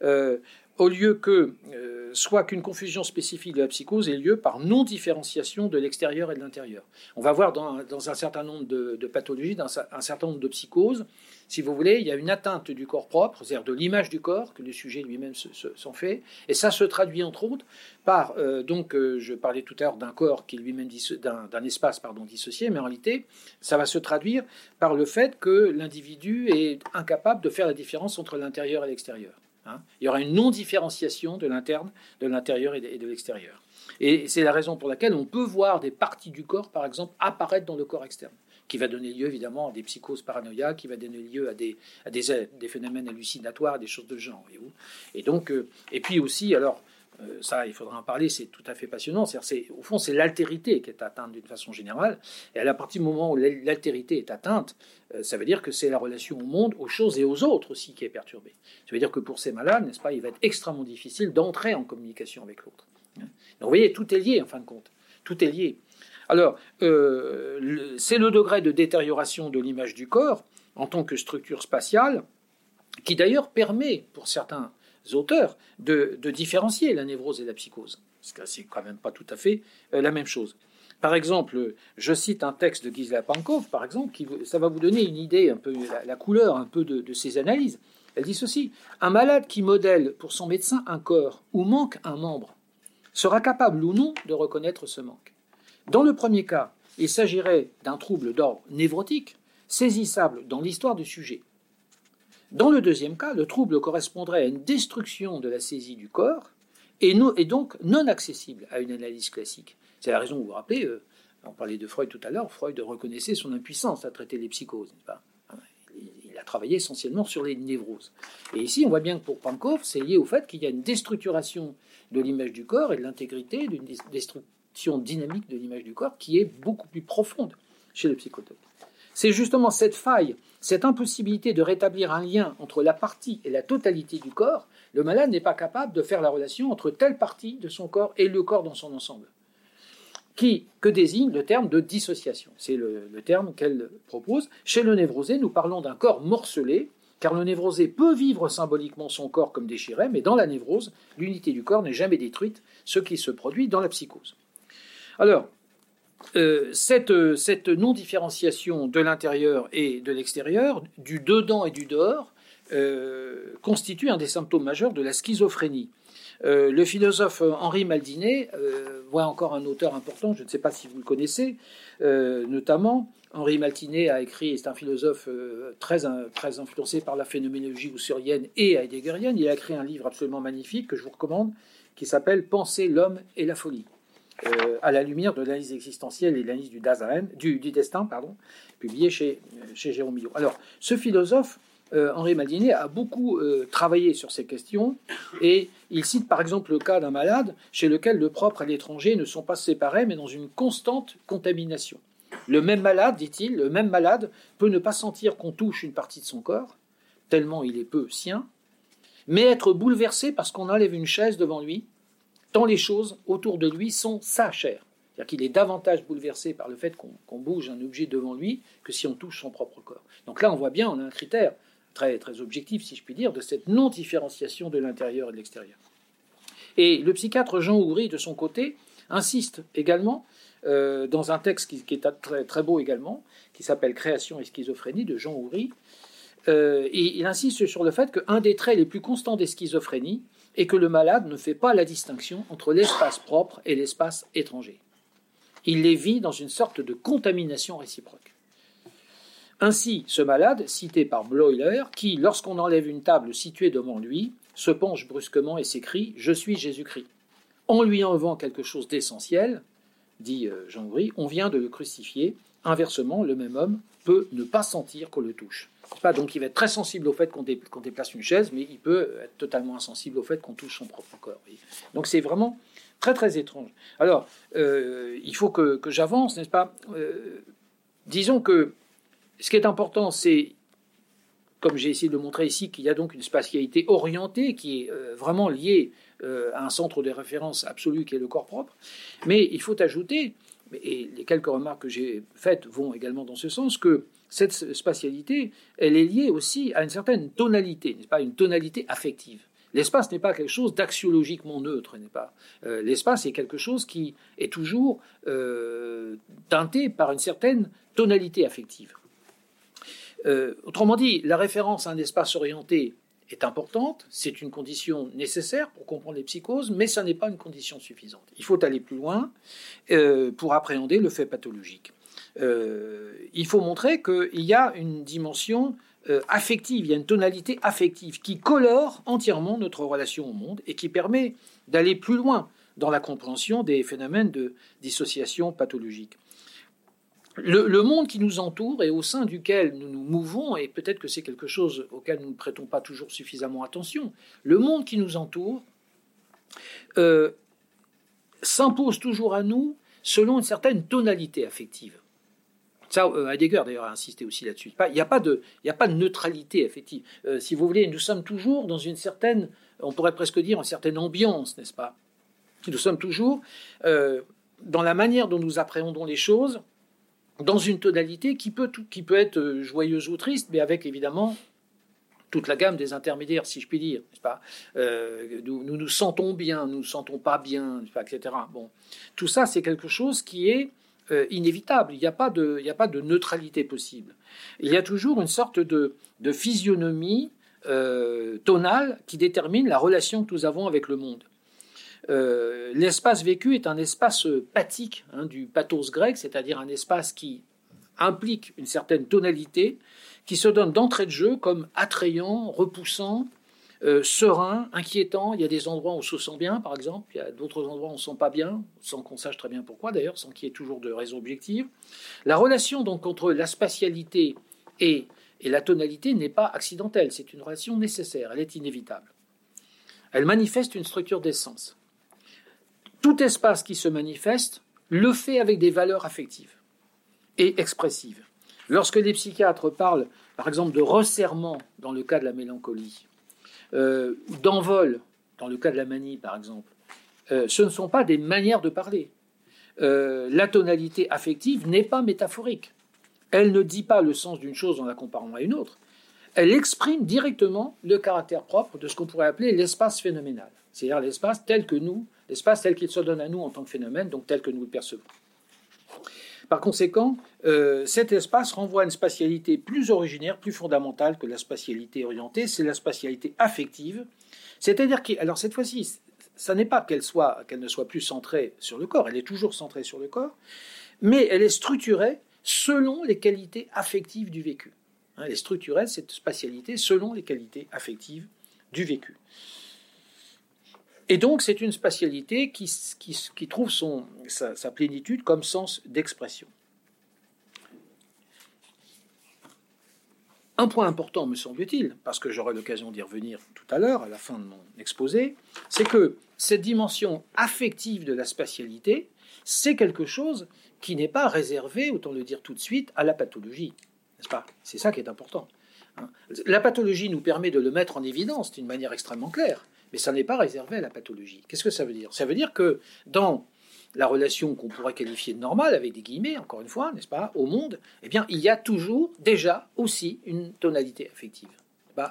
euh, au lieu que euh, soit qu'une confusion spécifique de la psychose ait lieu par non-différenciation de l'extérieur et de l'intérieur. On va voir dans, un certain nombre de, pathologies, dans un certain nombre de psychoses, si vous voulez, il y a une atteinte du corps propre, c'est-à-dire de l'image du corps, que le sujet lui-même s'en fait, et ça se traduit entre autres par, euh, donc euh, je parlais tout à l'heure d'un corps qui lui-même d'un espace pardon dissocié, mais en réalité, ça va se traduire par le fait que l'individu est incapable de faire la différence entre l'intérieur et l'extérieur. Hein. Il y aura une non-différenciation de l'interne, de l'intérieur et de, l'extérieur. Et c'est la raison pour laquelle on peut voir des parties du corps, par exemple, apparaître dans le corps externe, qui va donner lieu évidemment à des psychoses paranoïaques, qui va donner lieu à des, phénomènes hallucinatoires, des choses de genre. Et donc, euh, et puis aussi, alors, ça, il faudra en parler, c'est tout à fait passionnant. C'est, au fond, c'est l'altérité qui est atteinte d'une façon générale. Et à partir du moment où l'altérité est atteinte, euh, ça veut dire que c'est la relation au monde, aux choses et aux autres aussi qui est perturbée. Ça veut dire que pour ces malades, n'est-ce pas, il va être extrêmement difficile d'entrer en communication avec l'autre. Donc vous voyez, tout est lié en fin de compte. Tout est lié. Alors, euh, c'est le degré de détérioration de l'image du corps en tant que structure spatiale qui d'ailleurs permet, pour certains auteurs de, différencier la névrose et la psychose. Parce que c'est quand même pas tout à fait euh, la même chose. Par exemple, je cite un texte de Gisela Pankov, par exemple, qui ça va vous donner une idée, un peu la, couleur un peu de, de, ses analyses. Elle dit ceci un malade qui modèle pour son médecin un corps où manque un membre sera capable ou non de reconnaître ce manque. Dans le premier cas, il s'agirait d'un trouble d'ordre névrotique, saisissable dans l'histoire du sujet. Dans le deuxième cas, le trouble correspondrait à une destruction de la saisie du corps et, donc non accessible à une analyse classique. C'est la raison, vous vous rappelez, euh, on parlait de Freud tout à l'heure, Freud reconnaissait son impuissance à traiter les psychoses. il a travaillé essentiellement sur les névroses. Et ici, on voit bien que pour Pankov, c'est lié au fait qu'il y a une déstructuration de l'image du corps et de l'intégrité, d'une destruction dynamique de l'image du corps qui est beaucoup plus profonde chez le psychotope. C'est justement cette faille, cette impossibilité de rétablir un lien entre la partie et la totalité du corps. Le malade n'est pas capable de faire la relation entre telle partie de son corps et le corps dans son ensemble. Qui, que désigne le terme de dissociation C'est le, terme qu'elle propose. Chez le névrosé, nous parlons d'un corps morcelé, car le névrosé peut vivre symboliquement son corps comme déchiré, mais dans la névrose, l'unité du corps n'est jamais détruite, ce qui se produit dans la psychose. Alors, euh, cette, cette non-différenciation de l'intérieur et de l'extérieur, du dedans et du dehors, euh, constitue un des symptômes majeurs de la schizophrénie. Euh, le philosophe Henri Maldinet voit encore un auteur important, je ne sais pas si vous le connaissez, notamment Henri Maldinet a écrit, c'est un philosophe très, très influencé par la phénoménologie husserlienne et heideggerienne, il a écrit un livre absolument magnifique que je vous recommande, qui s'appelle Penser l'homme et la folie. Euh, à la lumière de l'analyse existentielle et l'analyse du, du, du, destin, pardon, publié chez, chez Jérôme Millot. Alors, ce philosophe euh, Henri Maldiné a beaucoup euh, travaillé sur ces questions et il cite par exemple le cas d'un malade chez lequel le propre et l'étranger ne sont pas séparés mais dans une constante contamination. Le même malade, dit-il, le même malade peut ne pas sentir qu'on touche une partie de son corps, tellement il est peu sien, mais être bouleversé parce qu'on enlève une chaise devant lui, tant les choses autour de lui sont sa chair. C'est-à-dire qu'il est davantage bouleversé par le fait qu'on bouge un objet devant lui que si on touche son propre corps. Donc là, on voit bien, on a un critère très, très objectif, si je puis dire, de cette non-différenciation de l'intérieur et de l'extérieur. Et le psychiatre Jean Houry, de son côté, insiste également euh, dans un texte qui, est très, très, beau également, qui s'appelle Création et schizophrénie de Jean Houry. Euh, et il insiste sur le fait qu'un des traits les plus constants des schizophrénies est que le malade ne fait pas la distinction entre l'espace propre et l'espace étranger. Il les vit dans une sorte de contamination réciproque. Ainsi, ce malade, cité par Bloiler, qui, lorsqu'on enlève une table située devant lui, se penche brusquement et s'écrie Je suis Jésus-Christ. En lui enlevant quelque chose d'essentiel, dit euh, Jean Gris, on vient de le crucifier. Inversement, le même homme peut ne pas sentir qu'on le touche. Donc il va être très sensible au fait qu'on déplace une chaise, mais il peut être totalement insensible au fait qu'on touche son propre corps. Donc c'est vraiment très très étrange. Alors, euh, il faut que, j'avance, n'est-ce pas? Euh, Disons que ce qui est important, c'est, comme j'ai essayé de le montrer ici, qu'il y a donc une spatialité orientée qui est euh, vraiment liée à un centre de référence absolu qui est le corps propre. Mais il faut ajouter, et les quelques remarques que j'ai faites vont également dans ce sens, que cette spatialité, elle est liée aussi à une certaine tonalité, n'est-ce pas, une tonalité affective. L'espace n'est pas quelque chose d'axiologiquement neutre, n'est pas. Euh, l'espace est quelque chose qui est toujours euh, teinté par une certaine tonalité affective. Euh, autrement dit, la référence à un espace orienté est importante, c'est une condition nécessaire pour comprendre les psychoses, mais ça n'est pas une condition suffisante. Il faut aller plus loin pour appréhender le fait pathologique. Il faut montrer qu'il y a une dimension euh, affective, il y a une tonalité affective qui colore entièrement notre relation au monde et qui permet d'aller plus loin dans la compréhension des phénomènes de dissociation pathologique. Le, monde qui nous entoure et au sein duquel nous nous mouvons, et peut-être que c'est quelque chose auquel nous ne prêtons pas toujours suffisamment attention, le monde qui nous entoure euh, s'impose toujours à nous selon une certaine tonalité affective. Ça, euh, Heidegger d'ailleurs a insisté aussi là-dessus. Il n'y a, pas de, neutralité effective. Euh, si vous voulez, nous sommes toujours dans une certaine, on pourrait presque dire, une certaine ambiance, n'est-ce pas? Nous sommes toujours euh, dans la manière dont nous appréhendons les choses, dans une tonalité qui peut, être joyeuse ou triste, mais avec évidemment toute la gamme des intermédiaires, si je puis dire, n'est-ce pas? Nous, nous, nous sentons bien, nous ne nous sentons pas bien, etc. Bon, tout ça, c'est quelque chose qui est euh, inévitable. Il n'y a, pas de, a pas de neutralité possible. Il y a toujours une sorte de, physionomie euh, tonale qui détermine la relation que nous avons avec le monde. Euh, l'espace vécu est un espace pathique hein, du pathos grec, c'est-à-dire un espace qui implique une certaine tonalité, qui se donne d'entrée de jeu comme attrayant, repoussant, euh, serein, inquiétant. Il y a des endroits où on se sent bien, par exemple. Il y a d'autres endroits où on ne se sent pas bien, sans qu'on sache très bien pourquoi, d'ailleurs, sans qu'il y ait toujours de raison objective. La relation donc entre la spatialité et, et la tonalité n'est pas accidentelle. C'est une relation nécessaire. Elle est inévitable. Elle manifeste une structure d'essence. Tout espace qui se manifeste le fait avec des valeurs affectives et expressives. Lorsque les psychiatres parlent, par exemple, de resserrement dans le cas de la mélancolie, euh, d'envol, dans le cas de la manie par exemple, euh, ce ne sont pas des manières de parler. Euh, la tonalité affective n'est pas métaphorique. Elle ne dit pas le sens d'une chose en la comparant à une autre. Elle exprime directement le caractère propre de ce qu'on pourrait appeler l'espace phénoménal, c'est-à-dire l'espace tel que nous, l'espace tel qu'il se donne à nous en tant que phénomène, donc tel que nous le percevons. Par conséquent, euh, cet espace renvoie à une spatialité plus originaire, plus fondamentale que la spatialité orientée, c'est la spatialité affective. C'est-à-dire que, alors cette fois-ci, ça n'est pas qu'elle ne soit plus centrée sur le corps, elle est toujours centrée sur le corps, mais elle est structurée selon les qualités affectives du vécu. Hein, elle est structurée, cette spatialité, selon les qualités affectives du vécu. Et donc, c'est une spatialité qui, trouve sa, plénitude comme sens d'expression. Un point important, me semble-t-il, parce que j'aurai l'occasion d'y revenir tout à l'heure, à la fin de mon exposé, c'est que cette dimension affective de la spatialité, c'est quelque chose qui n'est pas réservé, autant le dire tout de suite, à la pathologie. N'est-ce pas? C'est ça qui est important. Hein. la pathologie nous permet de le mettre en évidence d'une manière extrêmement claire, mais ça n'est pas réservé à la pathologie. Qu'est-ce que ça veut dire? Ça veut dire que dans la relation qu'on pourrait qualifier de normale, avec des guillemets, encore une fois, n'est-ce pas, au monde, eh bien, il y a toujours déjà aussi une tonalité affective.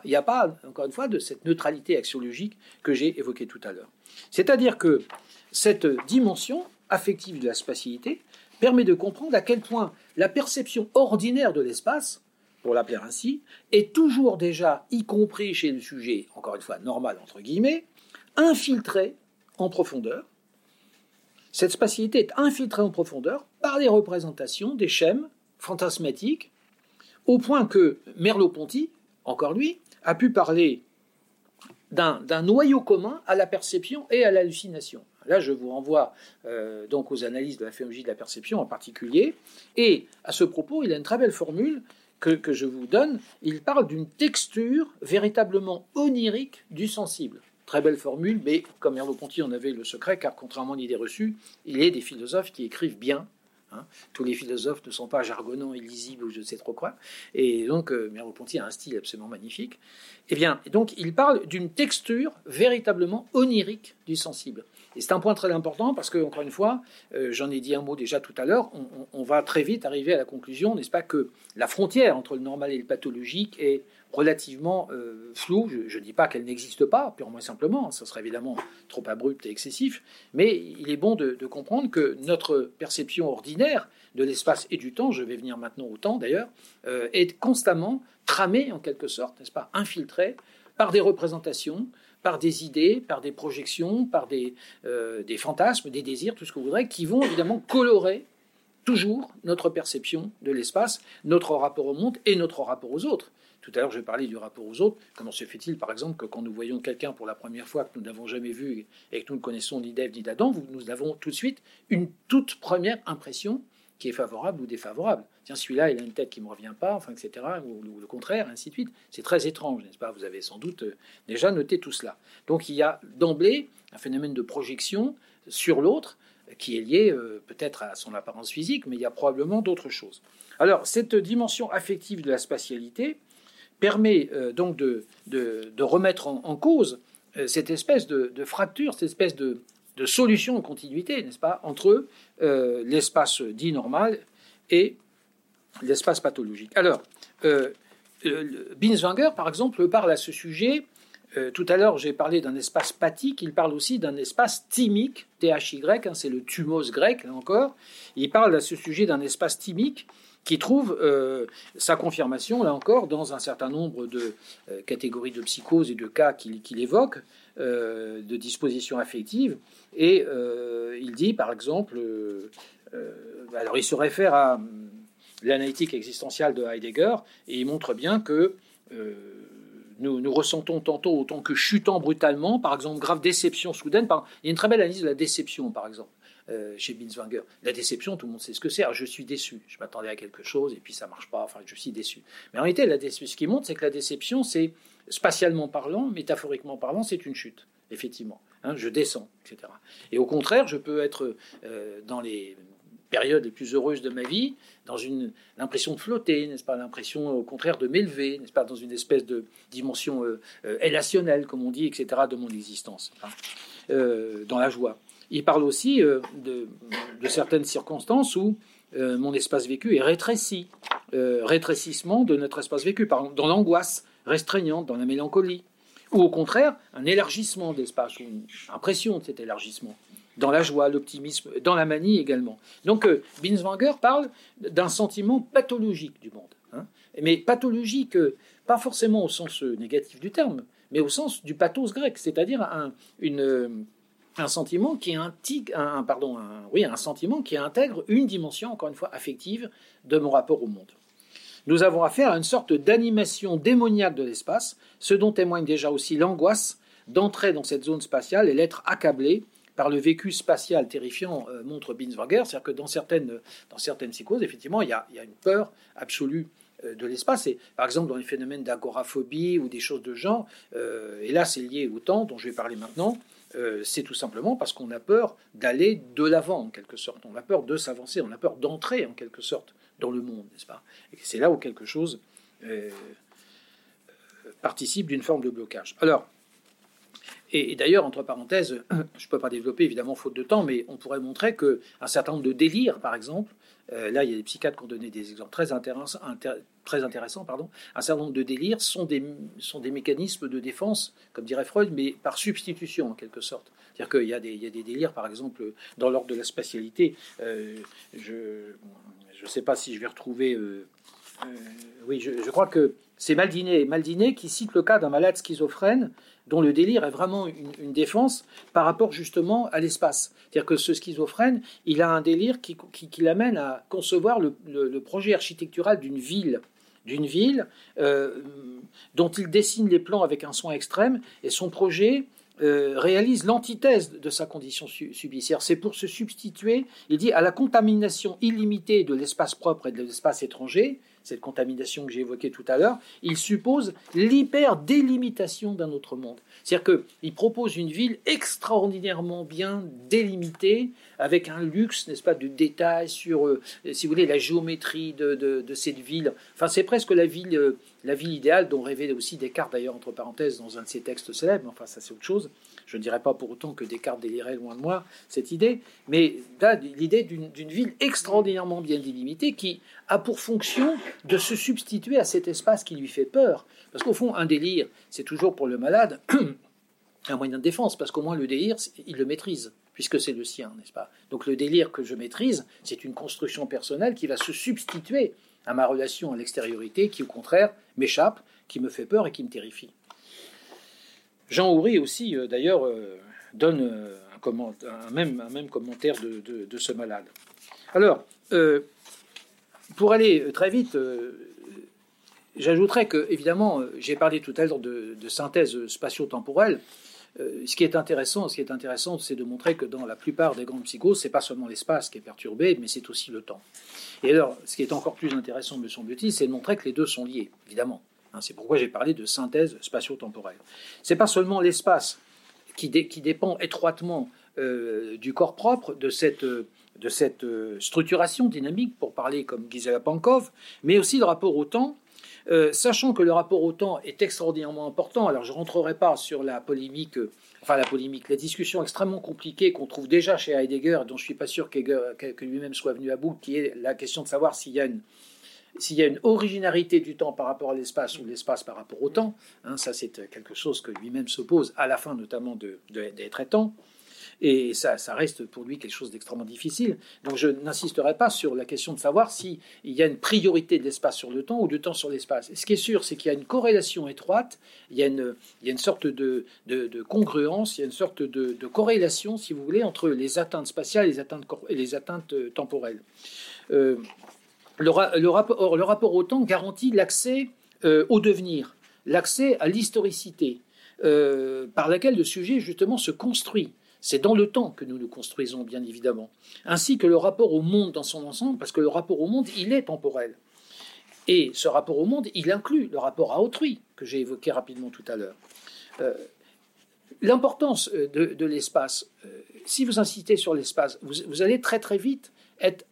Il n'y a pas, encore une fois, de cette neutralité axiologique que j'ai évoquée tout à l'heure. C'est-à-dire que cette dimension affective de la spatialité permet de comprendre à quel point la perception ordinaire de l'espace, pour l'appeler ainsi, est toujours déjà, y compris chez le sujet, encore une fois, normal entre guillemets, infiltrée en profondeur cette spatialité est infiltrée en profondeur par les représentations des schèmes fantasmatiques, au point que Merleau-Ponty, encore lui, a pu parler d'un noyau commun à la perception et à l'hallucination. Là, je vous renvoie euh, donc aux analyses de la phénologie de la perception en particulier. Et à ce propos, il a une très belle formule que je vous donne. Il parle d'une texture véritablement onirique du sensible. Très belle formule, mais comme Merleau-Ponty en avait le secret, car contrairement à l'idée reçue, il est des philosophes qui écrivent bien. Hein. Tous les philosophes ne sont pas jargonnants, illisibles ou je ne sais trop quoi. Et donc, euh, Merleau-Ponty a un style absolument magnifique. Eh bien, donc, il parle d'une texture véritablement onirique du sensible. Et c'est un point très important parce que, encore une fois, euh, j'en ai dit un mot déjà tout à l'heure, on, va très vite arriver à la conclusion, n'est-ce pas, que la frontière entre le normal et le pathologique est relativement euh, floue. Je ne dis pas qu'elle n'existe pas, purement et simplement, ça serait évidemment trop abrupt et excessif, mais il est bon de, comprendre que notre perception ordinaire de l'espace et du temps, je vais venir maintenant au temps d'ailleurs, euh, est constamment tramée en quelque sorte, n'est-ce pas, infiltrée par des représentations, par des idées, par des projections, par des, euh, des fantasmes, des désirs, tout ce que vous voudrez, qui vont évidemment colorer toujours notre perception de l'espace, notre rapport au monde et notre rapport aux autres. Tout à l'heure, je parlais du rapport aux autres. Comment se fait-il, par exemple, que quand nous voyons quelqu'un pour la première fois que nous n'avons jamais vu et que nous ne connaissons ni d'Ève ni d'Adam, nous avons tout de suite une toute première impression qui est favorable ou défavorable. Tiens, celui-là, il a une tête qui ne me revient pas, enfin, etc., ou, le contraire, ainsi de suite. C'est très étrange, n'est-ce pas? Vous avez sans doute euh, déjà noté tout cela. Donc il y a d'emblée un phénomène de projection sur l'autre qui est lié euh, peut-être à son apparence physique, mais il y a probablement d'autres choses. Alors, cette dimension affective de la spatialité, permet euh, donc de, remettre en, cause cette espèce de, fracture, cette espèce de, solution en continuité, n'est-ce pas, entre euh, l'espace dit normal et l'espace pathologique. Alors, Binswanger, par exemple, parle à ce sujet. tout à l'heure, j'ai parlé d'un espace pathique, il parle aussi d'un espace thymique, THY, hein, c'est le thumos grec, là encore. Il parle à ce sujet d'un espace thymique qui trouve euh, sa confirmation, là encore, dans un certain nombre de euh, catégories de psychose et de cas qu'il évoque, euh, de dispositions affectives. Et il dit, par exemple, alors il se réfère à l'analytique existentielle de Heidegger, et il montre bien que nous, nous, ressentons tantôt autant que chutant brutalement, par exemple, grave déception soudaine. Par, il y a une très belle analyse de la déception, par exemple. Euh, chez Binswanger. La déception, tout le monde sait ce que c'est. je suis déçu. Je m'attendais à quelque chose et puis ça marche pas. Enfin, je suis déçu. Mais en réalité, la ce qui montre, c'est que la déception, c'est spatialement parlant, métaphoriquement parlant, c'est une chute, effectivement. Hein, je descends, etc. Et au contraire, je peux être euh, dans les périodes les plus heureuses de ma vie, dans une l'impression de flotter, n'est-ce pas, l'impression au contraire de m'élever, n'est-ce pas, dans une espèce de dimension euh, élationnelle, comme on dit, etc., de mon existence, hein, dans la joie. Il parle aussi euh, de, certaines circonstances où euh, mon espace vécu est rétréci, euh, rétrécissement de notre espace vécu, dans l'angoisse restreignante, dans la mélancolie, ou au contraire, un élargissement d'espace, une impression de cet élargissement, dans la joie, l'optimisme, dans la manie également. Donc, Binswanger parle d'un sentiment pathologique du monde, hein. mais pathologique, pas forcément au sens négatif du terme, mais au sens du pathos grec, c'est-à-dire une un sentiment qui un, pardon, oui, un sentiment qui intègre une dimension, encore une fois, affective de mon rapport au monde. Nous avons affaire à une sorte d'animation démoniaque de l'espace, ce dont témoigne déjà aussi l'angoisse d'entrer dans cette zone spatiale et l'être accablé par le vécu spatial terrifiant, euh, montre Binswanger, c'est-à-dire que dans certaines, dans certaines psychoses, effectivement, il y, a, il y a une peur absolue de l'espace. Et par exemple, dans les phénomènes d'agoraphobie ou des choses de genre, et là c'est lié au temps dont je vais parler maintenant, c'est tout simplement parce qu'on a peur d'aller de l'avant en quelque sorte. On a peur de s'avancer, on a peur d'entrer en quelque sorte dans le monde, n'est-ce pas? Et c'est là où quelque chose participe d'une forme de blocage. Alors, et, d'ailleurs, entre parenthèses, je ne peux pas développer évidemment faute de temps, mais on pourrait montrer qu'un certain nombre de délires, par exemple, euh, là il y a des psychiatres qui ont donné des exemples très intéressants, un certain nombre de délires sont des, mécanismes de défense, comme dirait Freud, mais par substitution en quelque sorte. C'est-à-dire qu'il y, a des, y a des délires, par exemple, dans l'ordre de la spatialité. Euh, je ne sais pas si je vais retrouver. Euh, oui, je, je, crois que c'est Maldiné, Maldiné qui cite le cas d'un malade schizophrène dont le délire est vraiment une, défense par rapport justement à l'espace. C'est-à-dire que ce schizophrène, il a un délire qui, l'amène à concevoir le, projet architectural d'une ville d'une ville euh, dont il dessine les plans avec un soin extrême, et son projet euh, réalise l'antithèse de sa condition subsidiaire. C'est pour se substituer, il dit, à la contamination illimitée de l'espace propre et de l'espace étranger, cette contamination que j'ai évoquée tout à l'heure, il suppose l'hyper-délimitation d'un autre monde. C'est-à-dire qu'il propose une ville extraordinairement bien délimitée, avec un luxe, n'est-ce pas, de détails sur, euh, si vous voulez, la géométrie de, cette ville. Enfin, c'est presque la ville, euh, la ville idéale dont rêvait aussi Descartes, d'ailleurs, entre parenthèses, dans un de ses textes célèbres. Enfin, ça, c'est autre chose. Je ne dirais pas pour autant que Descartes délirait loin de moi cette idée, mais l'idée d'une ville extraordinairement bien délimitée qui a pour fonction de se substituer à cet espace qui lui fait peur. Parce qu'au fond, un délire, c'est toujours pour le malade un moyen de défense, parce qu'au moins le délire, il le maîtrise, puisque c'est le sien, n'est-ce pas? Donc le délire que je maîtrise, c'est une construction personnelle qui va se substituer à ma relation à l'extériorité, qui au contraire m'échappe, qui me fait peur et qui me terrifie. Jean Houry aussi, euh, d'ailleurs, euh, donne euh, un, même, commentaire de, ce malade. Alors, pour aller très vite, j'ajouterais que, évidemment, j'ai parlé tout à l'heure de, synthèse spatio-temporelle. ce qui est intéressant, ce qui est intéressant, c'est de montrer que dans la plupart des grandes psychoses, c'est pas seulement l'espace qui est perturbé, mais c'est aussi le temps. Et alors, ce qui est encore plus intéressant, me semble-t-il, c'est de montrer que les deux sont liés, évidemment. Hein, c'est pourquoi j'ai parlé de synthèse spatio-temporelle. C'est pas seulement l'espace qui, dépend étroitement euh, du corps propre, de cette, cette euh, structuration dynamique, pour parler comme Gisela Pankov, mais aussi le rapport au temps, euh, sachant que le rapport au temps est extraordinairement important, alors je ne rentrerai pas sur la polémique, enfin la polémique, la discussion extrêmement compliquée qu'on trouve déjà chez Heidegger, dont je ne suis pas sûr que lui-même soit venu à bout, qui est la question de savoir s'il y a une s'il y a une originalité du temps par rapport à l'espace ou l'espace par rapport au temps, hein, ça c'est quelque chose que lui-même s'oppose à la fin notamment de, des traitants, et ça, reste pour lui quelque chose d'extrêmement difficile. Donc je n'insisterai pas sur la question de savoir s'il y a une priorité de l'espace sur le temps ou du temps sur l'espace. Ce qui est sûr, c'est qu'il y a une corrélation étroite, il y a une, il y a une sorte de, de, congruence, il y a une sorte de, corrélation, si vous voulez, entre les atteintes spatiales et les atteintes, et les atteintes euh, temporelles. Euh, le, rapport, au temps garantit l'accès euh, au devenir, l'accès à l'historicité, euh, par laquelle le sujet justement se construit. C'est dans le temps que nous nous construisons, bien évidemment, ainsi que le rapport au monde dans son ensemble, parce que le rapport au monde, il est temporel. Et ce rapport au monde, il inclut le rapport à autrui, que j'ai évoqué rapidement tout à l'heure. Euh, l'importance de, l'espace, si vous incitez sur l'espace, vous, allez très très vite être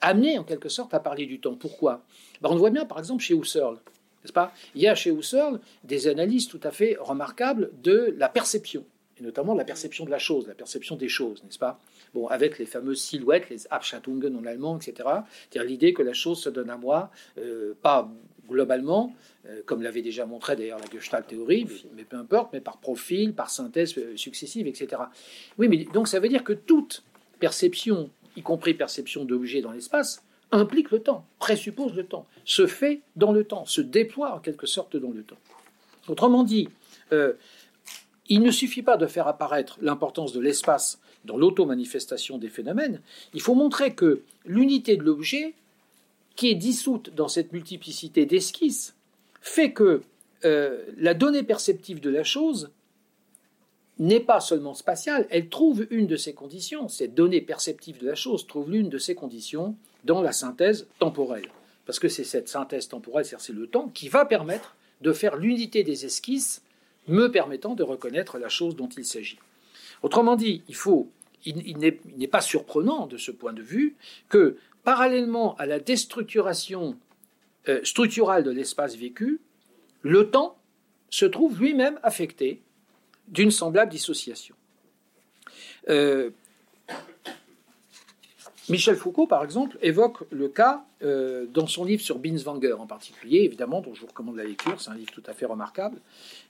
amené en quelque sorte à parler du temps. Pourquoi? Ben, On le voit bien par exemple chez Husserl. N'est-ce pas? Il y a chez Husserl des analyses tout à fait remarquables de la perception, et notamment la perception de la chose, la perception des choses, n'est-ce pas? Bon, avec les fameuses silhouettes, les Abschattungen en allemand, etc. C'est-à-dire l'idée que la chose se donne à moi, euh, pas globalement, euh, comme l'avait déjà montré d'ailleurs la Gestalt théorie, mais, peu importe, mais par profil, par synthèse euh, successive, etc. Oui, mais donc ça veut dire que toute perception y compris perception d'objets dans l'espace, implique le temps, présuppose le temps, se fait dans le temps, se déploie en quelque sorte dans le temps. Autrement dit, euh, il ne suffit pas de faire apparaître l'importance de l'espace dans l'auto-manifestation des phénomènes, il faut montrer que l'unité de l'objet, qui est dissoute dans cette multiplicité d'esquisses, fait que euh, la donnée perceptive de la chose n'est pas seulement spatiale, elle trouve une de ses conditions, cette donnée perceptive de la chose trouve l'une de ses conditions dans la synthèse temporelle. parce que c'est cette synthèse temporelle, c'est le temps, qui va permettre de faire l'unité des esquisses, me permettant de reconnaître la chose dont il s'agit. Autrement dit, il faut, il, n'est pas surprenant de ce point de vue que, parallèlement à la déstructuration euh, structurale de l'espace vécu, le temps se trouve lui-même affecté d'une semblable dissociation. Euh, Michel Foucault, par exemple, évoque le cas euh, dans son livre sur Binswanger en particulier, évidemment, dont je vous recommande la lecture, c'est un livre tout à fait remarquable.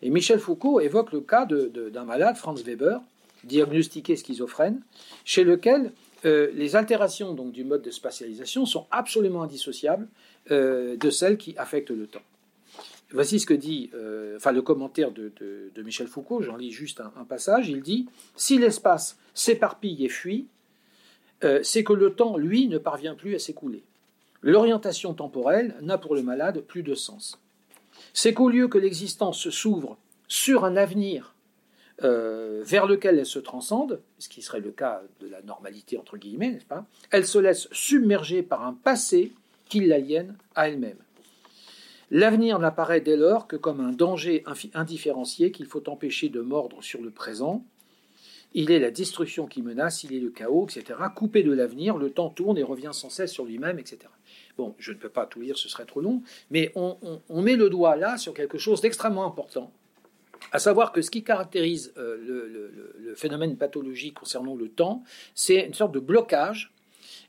Et Michel Foucault évoque le cas d'un malade, Franz Weber, diagnostiqué schizophrène, chez lequel euh, les altérations du mode de spatialisation sont absolument indissociables de celles qui affectent le temps. Voici ce que dit, enfin le commentaire de, Michel Foucault, j'en lis juste un passage, il dit Si l'espace s'éparpille et fuit, euh, c'est que le temps, lui, ne parvient plus à s'écouler. L'orientation temporelle n'a pour le malade plus de sens. C'est qu'au lieu que l'existence s'ouvre sur un avenir euh, vers lequel elle se transcende, ce qui serait le cas de la normalité entre guillemets, n'est-ce pas? Elle se laisse submerger par un passé qui l'aliène à elle-même. L'avenir n'apparaît dès lors que comme un danger indifférencié qu'il faut empêcher de mordre sur le présent, il est la destruction qui menace, il est le chaos, etc. Coupé de l'avenir, le temps tourne et revient sans cesse sur lui-même, etc. Bon, je ne peux pas tout lire, ce serait trop long, mais on, met le doigt là sur quelque chose d'extrêmement important, à savoir que ce qui caractérise euh, le, phénomène pathologique concernant le temps, c'est une sorte de blocage,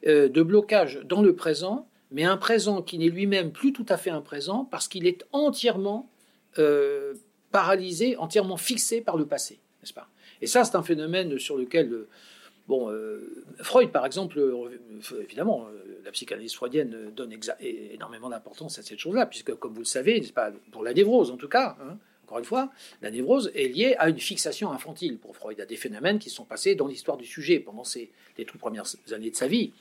euh, de blocage dans le présent, mais un présent qui n'est lui-même plus tout à fait un présent parce qu'il est entièrement euh, paralysé, entièrement fixé par le passé, n'est-ce pas? Et ça, c'est un phénomène sur lequel, euh, bon, euh, Freud, par exemple, évidemment, la psychanalyse freudienne donne énormément d'importance à cette chose-là, puisque, comme vous le savez, pas pour la névrose en tout cas, hein, encore une fois, la névrose est liée à une fixation infantile. Pour Freud, à des phénomènes qui sont passés dans l'histoire du sujet pendant les toutes premières années de sa vie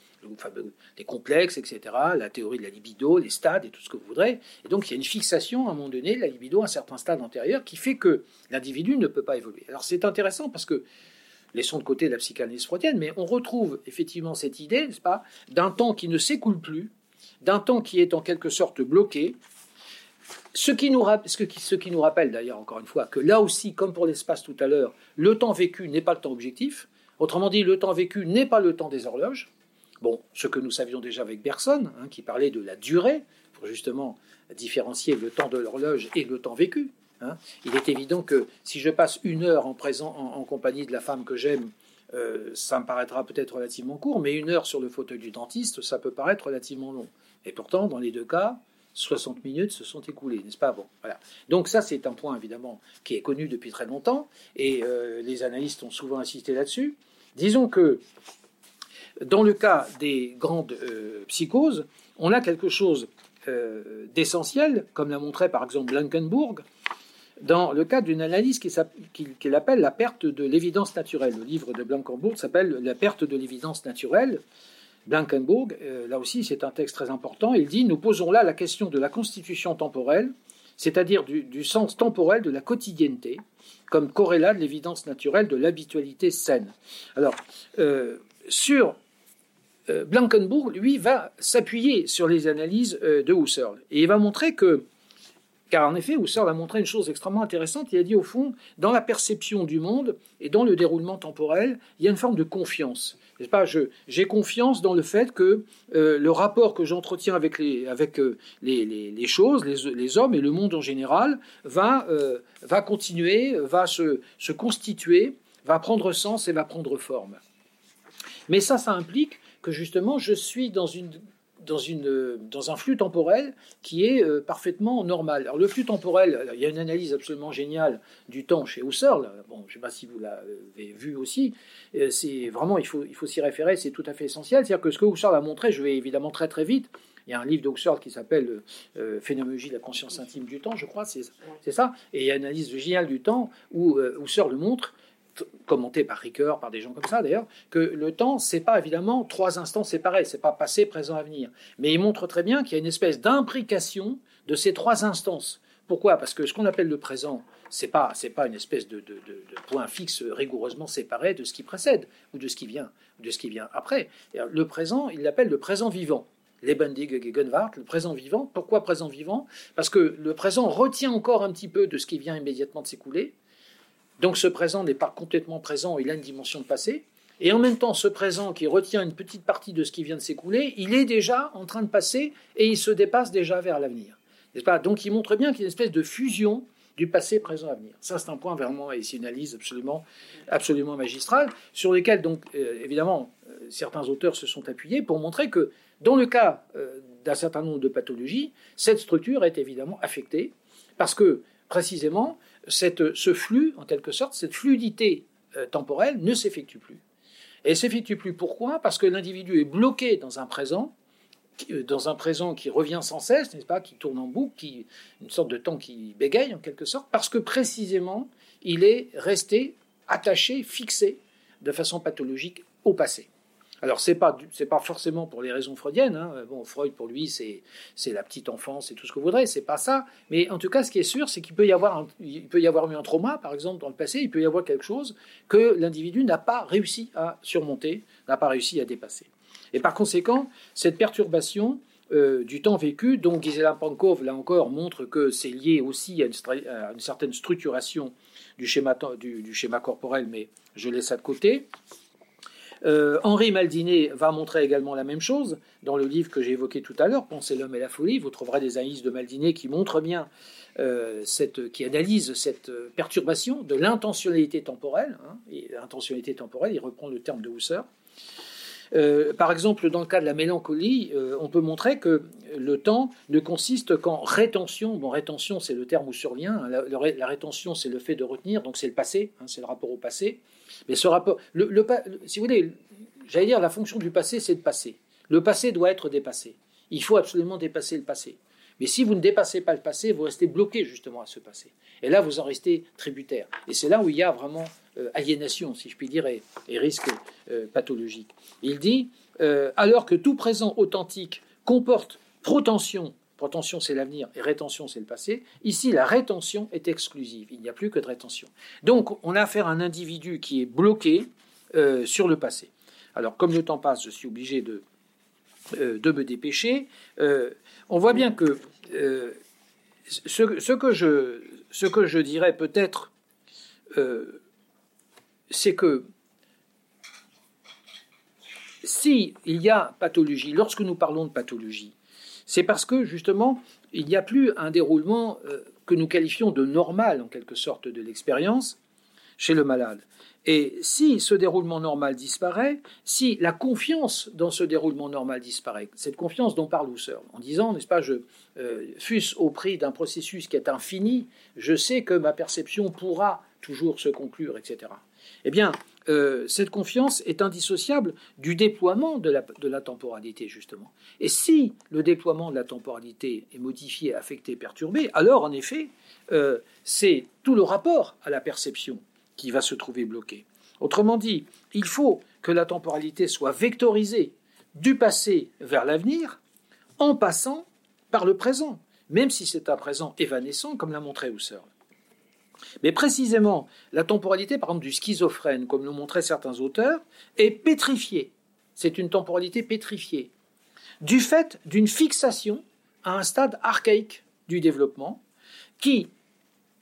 des complexes, etc., la théorie de la libido, les stades et tout ce que vous voudrez. Et donc il y a une fixation à un moment donné la libido à un certain stade antérieur qui fait que l'individu ne peut pas évoluer. Alors c'est intéressant parce que, laissons de côté la psychanalyse freudienne, mais on retrouve effectivement cette idée, n'est-ce pas, d'un temps qui ne s'écoule plus, d'un temps qui est en quelque sorte bloqué, ce qui nous rappelle d'ailleurs, encore une fois, que là aussi, comme pour l'espace tout à l'heure, le temps vécu n'est pas le temps objectif. Autrement dit, le temps vécu n'est pas le temps des horloges. Bon, ce que nous savions déjà avec Bergson, hein, qui parlait de la durée, pour justement différencier le temps de l'horloge et le temps vécu. Hein. Il est évident que si je passe une heure en, présent, en, compagnie de la femme que j'aime, euh, ça me paraîtra peut-être relativement court, mais une heure sur le fauteuil du dentiste, ça peut paraître relativement long. Et pourtant, dans les deux cas, 60 minutes se sont écoulées, n'est-ce pas? Bon, voilà. Donc ça, c'est un point évidemment qui est connu depuis très longtemps, et euh, les analystes ont souvent insisté là-dessus. Disons que dans le cas des grandes euh, psychoses, on a quelque chose euh, d'essentiel, comme l'a montré par exemple Blankenburg, dans le cas d'une analyse qu'il appelle la perte de l'évidence naturelle. Le livre de Blankenburg s'appelle La perte de l'évidence naturelle. Blankenburg, euh, là aussi c'est un texte très important, il dit Nous posons là la question de la constitution temporelle, c'est-à-dire du, sens temporel de la quotidienneté, comme corrélat de l'évidence naturelle de l'habitualité saine. Alors, sur euh, Blankenburg, lui, va s'appuyer sur les analyses euh, de Husserl. Et il va montrer que, car en effet, Husserl a montré une chose extrêmement intéressante, il a dit au fond, dans la perception du monde et dans le déroulement temporel, il y a une forme de confiance. Pas, j'ai confiance dans le fait que euh, le rapport que j'entretiens avec, les, avec les, choses, les, hommes et le monde en général va, va continuer, va se, se constituer, va prendre sens et va prendre forme. Mais ça, ça implique que justement je suis dans un flux temporel qui est euh, parfaitement normal. Alors le flux temporel, il y a une analyse absolument géniale du temps chez Husserl, bon, je ne sais pas si vous l'avez vu aussi, euh, c'est vraiment, il faut, s'y référer, c'est tout à fait essentiel. C'est-à-dire que ce que Husserl a montré, je vais évidemment très très vite, il y a un livre d'Husserl qui s'appelle euh, Phénoménologie de la conscience intime du temps, je crois, c'est ça. Et il y a une analyse géniale du temps où Husserl le montre commenté par Ricoeur, par des gens comme ça d'ailleurs, que le temps, c'est pas évidemment trois instants séparés, c'est pas passé, présent, avenir. Mais il montre très bien qu'il y a une espèce d'imbrication de ces trois instances. Pourquoi? Parce que ce qu'on appelle le présent, c'est pas c'est pas une espèce de, de, point fixe rigoureusement séparé de ce qui précède ou de ce qui vient ou de ce qui vient après. Le présent, il l'appelle le présent vivant. lebendige Gegenwart, le présent vivant. Pourquoi présent vivant? Parce que le présent retient encore un petit peu de ce qui vient immédiatement de s'écouler. Donc ce présent n'est pas complètement présent, il a une dimension de passé. Et en même temps, ce présent qui retient une petite partie de ce qui vient de s'écouler, il est déjà en train de passer et il se dépasse déjà vers l'avenir. Pas? Donc il montre bien qu'il y a une espèce de fusion du passé, présent, avenir. Ça, c'est un point vraiment, et c'est une analyse absolument, absolument magistrale, sur lequel, donc, euh, évidemment, euh, certains auteurs se sont appuyés pour montrer que, dans le cas euh, d'un certain nombre de pathologies, cette structure est évidemment affectée, parce que, précisément, ce flux, en quelque sorte, cette fluidité temporelle ne s'effectue plus. Et s'effectue plus pourquoi? Parce que l'individu est bloqué dans un présent, euh, dans un présent qui revient sans cesse, n'est-ce pas, qui tourne en boucle, une sorte de temps qui bégaye en quelque sorte, parce que précisément il est resté attaché, fixé de façon pathologique au passé. Alors c'est pas pas forcément pour les raisons freudiennes. Hein. Bon, Freud pour lui c'est la petite enfance, c'est tout ce que vous voudrez. C'est pas ça. Mais en tout cas, ce qui est sûr, c'est qu'il peut y avoir il peut y avoir eu un trauma, par exemple dans le passé. Il peut y avoir quelque chose que l'individu n'a pas réussi à surmonter, n'a pas réussi à dépasser. Et par conséquent, cette perturbation euh, du temps vécu, dont Gisela Pankov, là encore, montre que c'est lié aussi à une, certaine structuration du schéma, du schéma corporel, mais je laisse ça de côté. Euh, Henri Maldiné va montrer également la même chose dans le livre que j'ai évoqué tout à l'heure, Penser l'homme et la folie. Vous trouverez des analyses de Maldiné qui montrent bien, euh, cette, qui analysent cette perturbation de l'intentionnalité temporelle. Hein, et l'intentionnalité temporelle, il reprend le terme de Husserl. Euh, par exemple, dans le cas de la mélancolie, on peut montrer que le temps ne consiste qu'en rétention. Bon, rétention, c'est le terme où survient. La, la rétention, c'est le fait de retenir, donc c'est le passé, hein, c'est le rapport au passé. Mais ce rapport, le, si vous voulez, j'allais dire, la fonction du passé, c'est de passer. Le passé doit être dépassé. Il faut absolument dépasser le passé. Mais si vous ne dépassez pas le passé, vous restez bloqué justement à ce passé. Et là, vous en restez tributaire. Et c'est là où il y a vraiment euh, aliénation, si je puis dire, et, risque euh, pathologique. Il dit, euh, alors que tout présent authentique comporte protension Protention, c'est l'avenir et rétention, c'est le passé. Ici, la rétention est exclusive. Il n'y a plus que de rétention. Donc, on a affaire à un individu qui est bloqué euh, sur le passé. Alors, comme le temps passe, je suis obligé de, euh, me dépêcher. Euh, on voit bien que ce, que je, ce dirais peut-être, c'est que si il y a pathologie, lorsque nous parlons de pathologie, c'est parce que justement, il n'y a plus un déroulement euh, que nous qualifions de normal, en quelque sorte, de l'expérience chez le malade. Et si ce déroulement normal disparaît, si la confiance dans ce déroulement normal disparaît, cette confiance dont parle Husserl, en disant, n'est-ce pas, je euh, fût-ce au prix d'un processus qui est infini, je sais que ma perception pourra toujours se conclure, etc. Eh bien, euh, cette confiance est indissociable du déploiement de la, temporalité, justement. Et si le déploiement de la temporalité est modifié, affecté, perturbé, alors, en effet, euh, c'est tout le rapport à la perception qui va se trouver bloqué. Autrement dit, il faut que la temporalité soit vectorisée du passé vers l'avenir en passant par le présent, même si c'est un présent évanescent, comme l'a montré Husserl. Mais précisément, la temporalité, par exemple, du schizophrène, comme l'ont montré certains auteurs, est pétrifiée. C'est une temporalité pétrifiée, du fait d'une fixation à un stade archaïque du développement, qui,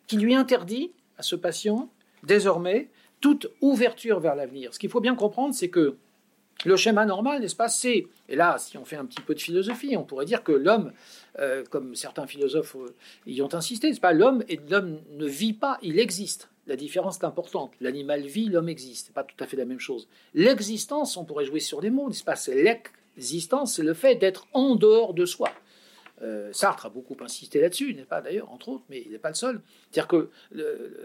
qui lui interdit à ce patient, désormais, toute ouverture vers l'avenir. Ce qu'il faut bien comprendre, c'est que le schéma normal, n'est-ce pas, c'est, et là, si on fait un petit peu de philosophie, on pourrait dire que l'homme, euh, comme certains philosophes euh, y ont insisté, n'est-ce pas, l'homme, l'homme ne vit pas, il existe. La différence est importante. L'animal vit, l'homme existe. C'est pas tout à fait la même chose. L'existence, on pourrait jouer sur des mots, n'est-ce pas, c'est l'existence, c'est le fait d'être en dehors de soi. Euh, Sartre a beaucoup insisté là-dessus, n'est pas d'ailleurs, entre autres, mais il n'est pas le seul. C'est-à-dire que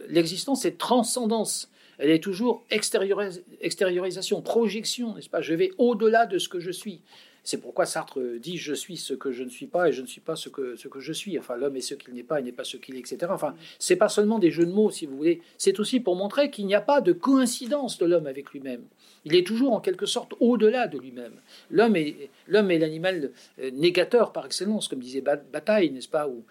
l'existence, c'est transcendance elle est toujours extériorisation, projection, n'est-ce pas? Je vais au-delà de ce que je suis. C'est pourquoi Sartre dit je suis ce que je ne suis pas et je ne suis pas ce que, ce que je suis. Enfin, l'homme est ce qu'il n'est pas et n'est pas ce qu'il est, etc. Enfin, c'est pas seulement des jeux de mots, si vous voulez. C'est aussi pour montrer qu'il n'y a pas de coïncidence de l'homme avec lui-même. Il est toujours en quelque sorte au-delà de lui-même. L'homme est, l'homme l'animal euh, négateur par excellence, comme disait Bataille, n'est-ce pas? Ou,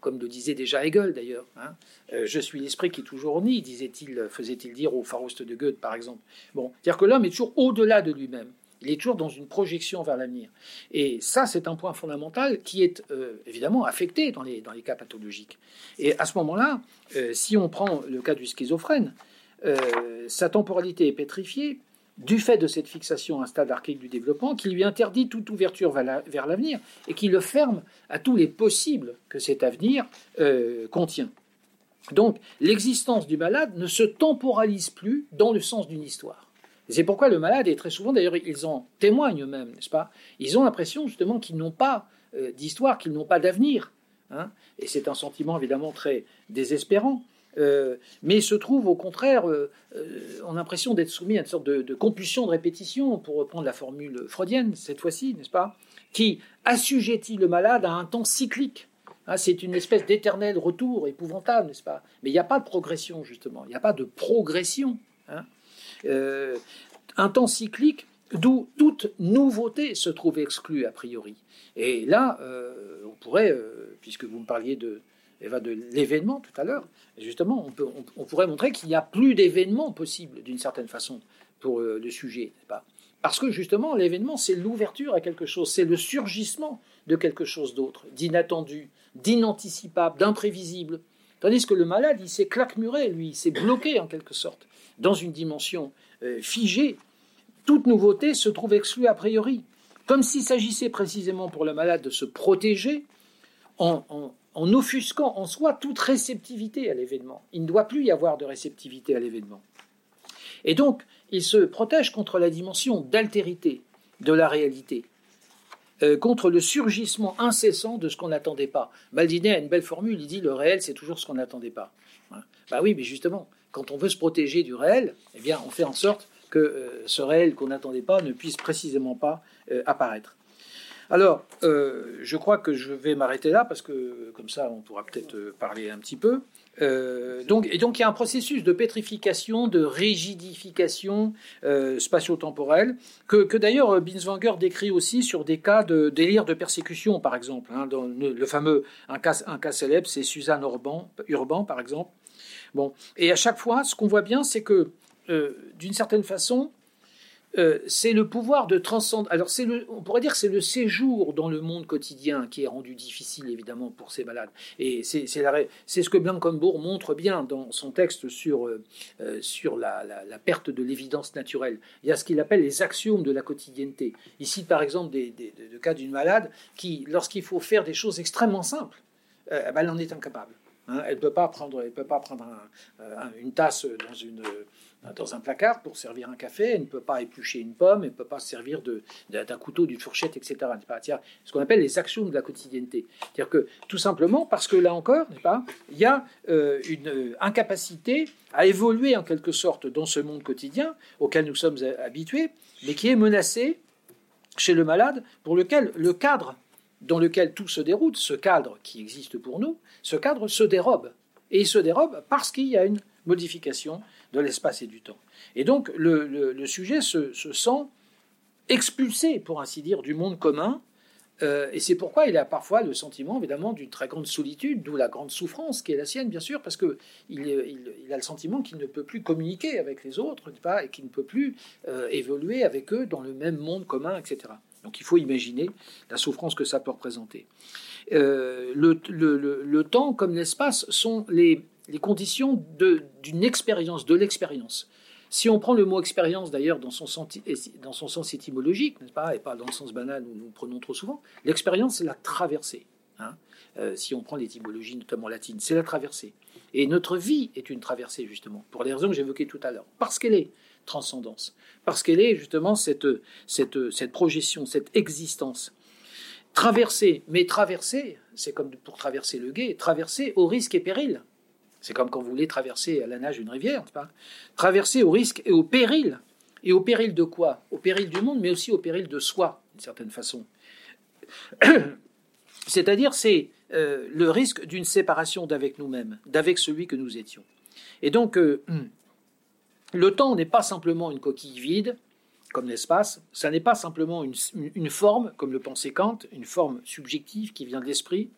comme le disait déjà Hegel d'ailleurs. Hein. Euh, je suis l'esprit qui toujours nie, disait-il, faisait-il dire au Farouste de Goethe par exemple. Bon, c'est-à-dire que l'homme est toujours au-delà de lui-même. Il est toujours dans une projection vers l'avenir. Et ça, c'est un point fondamental qui est euh, évidemment affecté dans les, dans les cas pathologiques. Et à ce moment-là, euh, si on prend le cas du schizophrène, sa temporalité est pétrifiée du fait de cette fixation à un stade archaïque du développement qui lui interdit toute ouverture vers l'avenir et qui le ferme à tous les possibles que cet avenir contient. Donc l'existence du malade ne se temporalise plus dans le sens d'une histoire. C'est pourquoi le malade est très souvent, d'ailleurs, ils en témoignent eux-mêmes, n'est-ce pas? Ils ont l'impression justement qu'ils n'ont pas euh, d'histoire, qu'ils n'ont pas d'avenir. Hein et c'est un sentiment évidemment très désespérant. Euh, mais se trouvent au contraire, euh, ont l'impression d'être soumis à une sorte de, compulsion de répétition, pour reprendre la formule freudienne cette fois-ci, n'est-ce pas Qui assujettit le malade à un temps cyclique. Hein, c'est une espèce d'éternel retour épouvantable, n'est-ce pas? Mais il n'y a pas de progression, justement. Il n'y a pas de progression. Hein euh, un temps cyclique d'où toute nouveauté se trouve exclue a priori. Et là, euh, on pourrait, euh, puisque vous me parliez de, de l'événement tout à l'heure, justement, on, pourrait montrer qu'il n'y a plus d'événement possible d'une certaine façon pour le sujet, pas? Parce que justement, l'événement, c'est l'ouverture à quelque chose, c'est le surgissement de quelque chose d'autre, d'inattendu, d'inanticipable, d'imprévisible. Tandis que le malade, il s'est claquemuré, lui, il s'est bloqué en quelque sorte dans une dimension euh, figée, toute nouveauté se trouve exclue a priori, comme s'il s'agissait précisément pour le malade de se protéger en offusquant en soi toute réceptivité à l'événement. Il ne doit plus y avoir de réceptivité à l'événement. Et donc, il se protège contre la dimension d'altérité de la réalité, euh, contre le surgissement incessant de ce qu'on n'attendait pas. Maldinet a une belle formule, il dit le réel, c'est toujours ce qu'on n'attendait pas. Hein. Bah oui, mais justement, quand on veut se protéger du réel, eh bien, on fait en sorte que euh, ce réel qu'on n'attendait pas ne puisse précisément pas euh, apparaître. Alors, euh, je crois que je vais m'arrêter là parce que comme ça, on pourra peut-être parler un petit peu. donc, et donc, il y a un processus de pétrification, de rigidification spatio-temporelle que, d'ailleurs Binswanger décrit aussi sur des cas de délire de persécution, par exemple. Hein, le, fameux un cas, célèbre, c'est Suzanne Urban, par exemple, Bon, et à chaque fois, ce qu'on voit bien, c'est que, euh, d'une certaine façon, euh, c'est le pouvoir de transcendre. Alors, le, on pourrait dire que c'est le séjour dans le monde quotidien qui est rendu difficile, évidemment, pour ces malades. Et c'est, ce que Blankenbourg montre bien dans son texte sur, euh, sur la, perte de l'évidence naturelle. Il y a ce qu'il appelle les axiomes de la quotidienneté. Ici, par exemple, des, cas d'une malade qui, lorsqu'il faut faire des choses extrêmement simples, ben, elle en est incapable. Hein, elle ne peut pas prendre, elle peut pas prendre euh, une tasse dans, une, dans un placard pour servir un café, elle ne peut pas éplucher une pomme, elle ne peut pas se servir d'un couteau, d'une fourchette, etc. Ce qu'on appelle les actions de la quotidienneté. C'est-à-dire que tout simplement parce que là encore, il y a euh, une incapacité à évoluer en quelque sorte dans ce monde quotidien auquel nous sommes habitués, mais qui est menacé chez le malade, pour lequel le cadre dans lequel tout se déroule, ce cadre qui existe pour nous, ce cadre se dérobe. Et il se dérobe parce qu'il y a une modification de l'espace et du temps. Et donc le, sujet se, sent expulsé, pour ainsi dire, du monde commun. Euh, et c'est pourquoi il a parfois le sentiment, évidemment, d'une très grande solitude, d'où la grande souffrance qui est la sienne, bien sûr, parce qu'il il, a le sentiment qu'il ne peut plus communiquer avec les autres, pas, et qu'il ne peut plus euh, évoluer avec eux dans le même monde commun, etc. Donc il faut imaginer la souffrance que ça peut représenter. Euh, le, temps comme l'espace sont les, conditions d'une expérience, de l'expérience. Si on prend le mot expérience d'ailleurs dans, son dans son sens étymologique, n'est-ce pas, et pas dans le sens banal où nous prenons trop souvent, l'expérience c'est la traversée. Hein. Euh, si on prend l'étymologie notamment latine, c'est la traversée. Et notre vie est une traversée justement, pour les raisons que j'évoquais tout à l'heure, parce qu'elle est transcendance, parce qu'elle est justement cette, cette, cette projection, cette existence. Traverser, mais traverser, c'est comme pour traverser le gué, traverser au risque et péril. C'est comme quand vous voulez traverser à la nage une rivière, pas? Traverser au risque et au péril. Et au péril de quoi? Au péril du monde, mais aussi au péril de soi, d'une certaine façon. C'est-à-dire, c'est euh, le risque d'une séparation d'avec nous-mêmes, d'avec celui que nous étions. Et donc, euh, le temps n'est pas simplement une coquille vide, comme l'espace, ça n'est pas simplement une, forme, comme le pensait Kant, une forme subjective qui vient de l'esprit,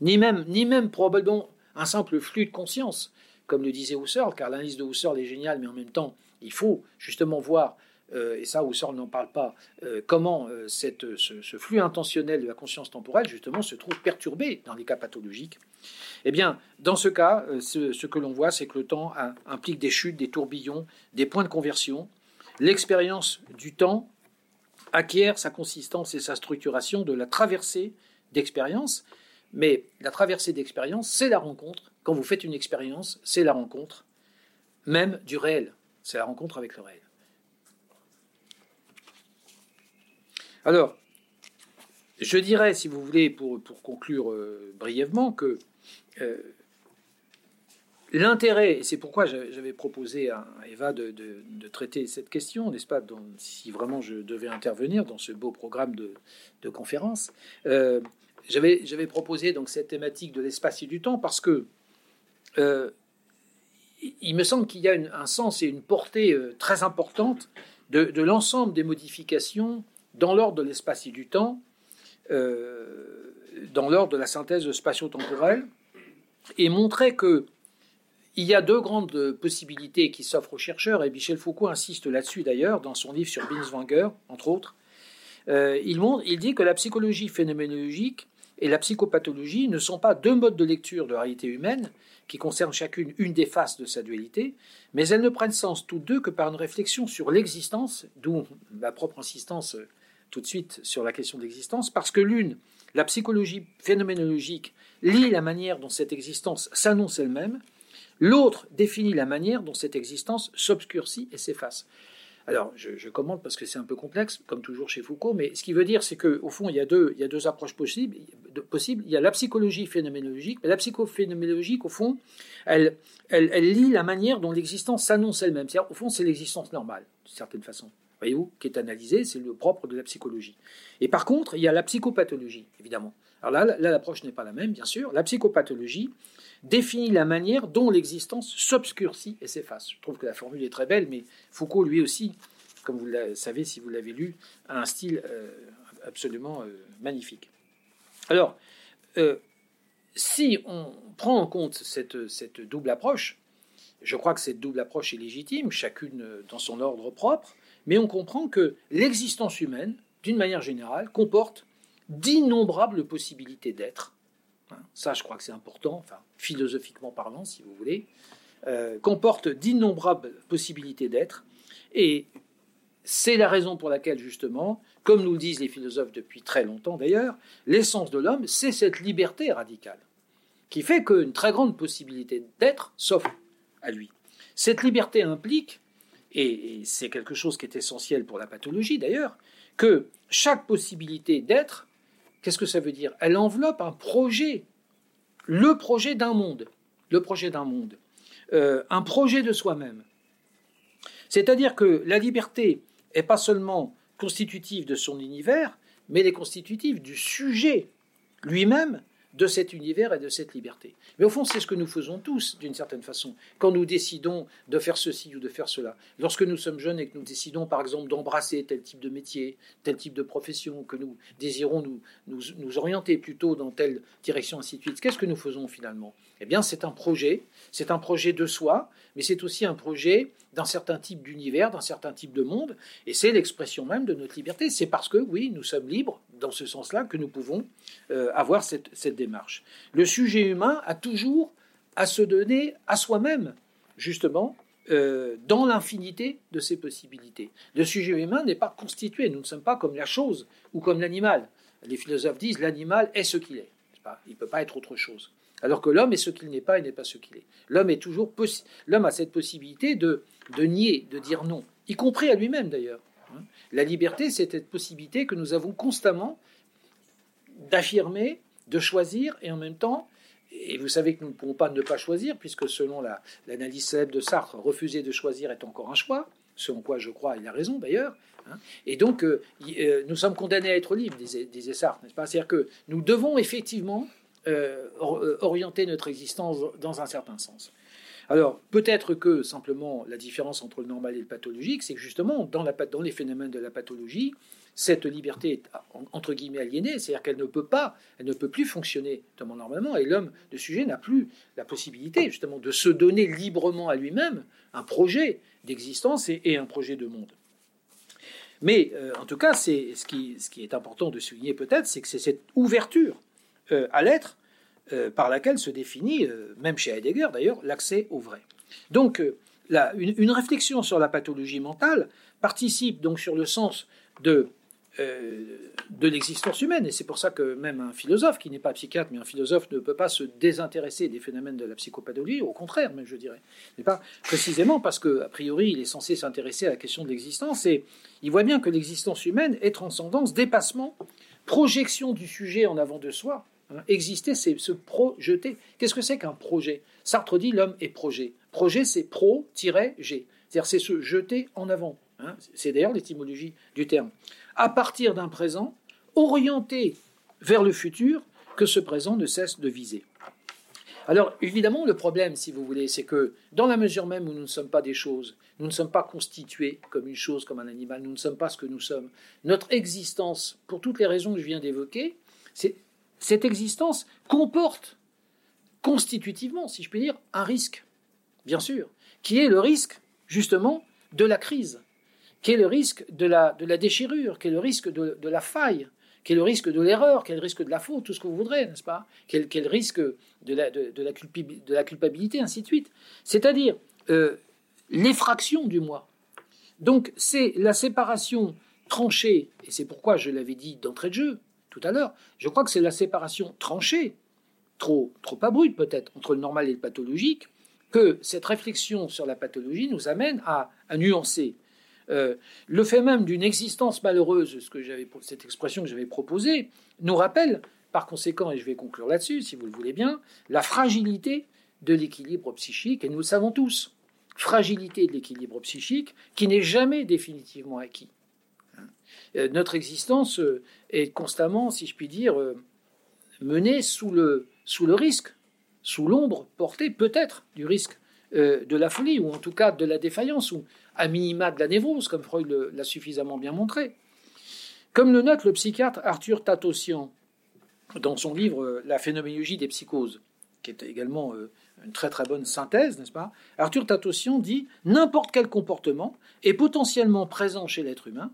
ni même, ni même probablement un simple flux de conscience, comme le disait Husserl, car l'analyse de Husserl est géniale, mais en même temps, il faut justement voir et ça Husserl n'en parle pas, comment cette, ce, flux intentionnel de la conscience temporelle, justement, se trouve perturbé dans les cas pathologiques? Eh bien, dans ce cas, ce, ce que l'on voit, c'est que le temps implique des chutes, des tourbillons, des points de conversion. L'expérience du temps acquiert sa consistance et sa structuration de la traversée d'expérience. Mais la traversée d'expérience, c'est la rencontre. Quand vous faites une expérience, c'est la rencontre, même du réel. C'est la rencontre avec le réel. Alors, je dirais, si vous voulez, pour, conclure euh, brièvement, que euh, L'intérêt, et c'est pourquoi j'avais proposé à Eva de, traiter cette question, n'est-ce pas, si vraiment je devais intervenir dans ce beau programme de, conférence, euh, j'avais proposé donc cette thématique de l'espace et du temps parce que euh, il me semble qu'il y a un sens et une portée très importante de, l'ensemble des modifications dans l'ordre de l'espace et du temps, dans l'ordre de la synthèse spatio-temporelle, et montrer que il y a deux grandes possibilités qui s'offrent aux chercheurs, et Michel Foucault insiste là-dessus d'ailleurs dans son livre sur Binswanger, entre autres. Euh, il, montre, il dit que la psychologie phénoménologique et la psychopathologie ne sont pas deux modes de lecture de la réalité humaine qui concernent chacune une des faces de sa dualité, mais elles ne prennent sens toutes deux que par une réflexion sur l'existence, d'où ma propre insistance euh, tout de suite sur la question de l'existence, parce que l'une, la psychologie phénoménologique, lit la manière dont cette existence s'annonce elle-même, L'autre définit la manière dont cette existence s'obscurcit et s'efface. Alors, je, je, commente parce que c'est un peu complexe, comme toujours chez Foucault, mais ce qui veut dire, c'est qu'au fond, il y, a deux, il y a deux approches possibles, possibles. Il y a la psychologie phénoménologique, mais la psychophénoménologique, au fond, elle, elle, elle lit la manière dont l'existence s'annonce elle-même. C'est-à-dire, au fond, c'est l'existence normale, d'une certaine façon. Voyez-vous, qui est analysée, c'est le propre de la psychologie. Et par contre, il y a la psychopathologie, évidemment. Alors là, là l'approche n'est pas la même, bien sûr. La psychopathologie, définit la manière dont l'existence s'obscurcit et s'efface. Je trouve que la formule est très belle, mais Foucault, lui aussi, comme vous le savez si vous l'avez lu, a un style euh, absolument euh, magnifique. Alors, euh, si on prend en compte cette, cette, double approche, je crois que cette double approche est légitime, chacune dans son ordre propre, mais on comprend que l'existence humaine, d'une manière générale, comporte d'innombrables possibilités d'être, Hein, ça je crois que c'est important, enfin, philosophiquement parlant si vous voulez, euh, comporte d'innombrables possibilités d'être, et c'est la raison pour laquelle justement, comme nous le disent les philosophes depuis très longtemps d'ailleurs, l'essence de l'homme, c'est cette liberté radicale, qui fait qu'une très grande possibilité d'être s'offre à lui. Cette liberté implique, et c'est quelque chose qui est essentiel pour la pathologie d'ailleurs, que chaque possibilité d'être Qu'est-ce que ça veut dire? Elle enveloppe un projet, le projet d'un monde, le projet d'un monde, euh, un projet de soi-même. C'est-à-dire que la liberté n'est pas seulement constitutive de son univers, mais elle est constitutive du sujet lui-même de cet univers et de cette liberté. Mais au fond, c'est ce que nous faisons tous, d'une certaine façon, quand nous décidons de faire ceci ou de faire cela. Lorsque nous sommes jeunes et que nous décidons, par exemple, d'embrasser tel type de métier, tel type de profession, que nous désirons nous, nous, orienter plutôt dans telle direction, ainsi de suite, qu'est-ce que nous faisons finalement? Eh bien, c'est un projet, c'est un projet de soi, mais c'est aussi un projet d'un certain type d'univers, d'un certain type de monde, et c'est l'expression même de notre liberté. C'est parce que, oui, nous sommes libres, dans ce sens-là, que nous pouvons euh, avoir cette, démarche. Le sujet humain a toujours à se donner à soi-même, justement, euh, dans l'infinité de ses possibilités. Le sujet humain n'est pas constitué, nous ne sommes pas comme la chose ou comme l'animal. Les philosophes disent l'animal est ce qu'il est. Il ne peut pas être autre chose. Alors que l'homme est ce qu'il n'est pas et n'est pas ce qu'il est. L'homme est toujours l'homme a cette possibilité de, de nier, de dire non, y compris à lui-même d'ailleurs. La liberté, c'est cette possibilité que nous avons constamment d'affirmer, de choisir et en même temps, et vous savez que nous ne pouvons pas ne pas choisir, puisque selon l'analyse célèbre de Sartre, refuser de choisir est encore un choix, en quoi je crois il a raison d'ailleurs. Hein. Et donc, euh, euh, nous sommes condamnés à être libres, disait, Sartre, n'est-ce pas? C'est-à-dire que nous devons effectivement euh, orienter notre existence dans un certain sens. Alors, peut-être que simplement la différence entre le normal et le pathologique, c'est que justement, dans, les phénomènes de la pathologie, cette liberté est entre guillemets aliénée, c'est-à-dire qu'elle ne peut pas, elle ne peut plus fonctionner normalement, et l'homme de sujet n'a plus la possibilité justement de se donner librement à lui-même un projet d'existence et, un projet de monde. Mais en tout cas, c'est ce qui, ce qui est important de souligner peut-être, c'est que c'est cette ouverture à l'être par laquelle se définit, même chez Heidegger d'ailleurs, l'accès au vrai. Donc, une, réflexion sur la pathologie mentale participe donc sur le sens de, euh, l'existence humaine. Et c'est pour ça que même un philosophe, qui n'est pas psychiatre, mais un philosophe, ne peut pas se désintéresser des phénomènes de la psychopathologie, au contraire, même je dirais. n'est pas précisément parce qu'a priori, il est censé s'intéresser à la question de l'existence, et il voit bien que l'existence humaine est transcendance, dépassement, projection du sujet en avant de soi. Hein, exister, c'est se projeter. Qu'est-ce que c'est qu'un projet? Sartre dit l'homme est projet. Projet, c'est pro-g. C'est-à-dire, c'est se jeter en avant. Hein. C'est d'ailleurs l'étymologie du terme. À partir d'un présent, orienté vers le futur, que ce présent ne cesse de viser. Alors, évidemment, le problème, si vous voulez, c'est que dans la mesure même où nous ne sommes pas des choses, nous ne sommes pas constitués comme une chose, comme un animal, nous ne sommes pas ce que nous sommes. Notre existence, pour toutes les raisons que je viens d'évoquer, cette existence comporte constitutivement, si je puis dire, un risque, bien sûr, qui est le risque, justement, de la crise, qui est le risque de la, de la déchirure, qui est le risque de, la faille, qui est le risque de l'erreur, qui est le risque de la faute, tout ce que vous voudrez, n'est-ce pas? Qui est, le risque de la, de, la de la culpabilité, ainsi de suite. C'est-à-dire euh, l'effraction du moi. Donc c'est la séparation tranchée, et c'est pourquoi je l'avais dit d'entrée de jeu tout à l'heure, je crois que c'est la séparation tranchée trop, trop abrupte peut-être entre le normal et le pathologique, que cette réflexion sur la pathologie nous amène à, nuancer. Euh, le fait même d'une existence malheureuse, ce que cette expression que j'avais proposée, nous rappelle, par conséquent, et je vais conclure là-dessus, si vous le voulez bien, la fragilité de l'équilibre psychique, et nous le savons tous, fragilité de l'équilibre psychique qui n'est jamais définitivement acquis. Euh, notre existence euh, est constamment, si je puis dire, menée sous le, sous le risque, sous l'ombre portée peut-être du risque euh, de la folie, ou en tout cas de la défaillance, ou à minima de la névrose, comme Freud l'a suffisamment bien montré. Comme le note le psychiatre Arthur Tatossian dans son livre euh, La phénoménologie des psychoses, qui est également euh, une très très bonne synthèse, n'est-ce pas? Arthur Tatossian dit N'importe quel comportement est potentiellement présent chez l'être humain,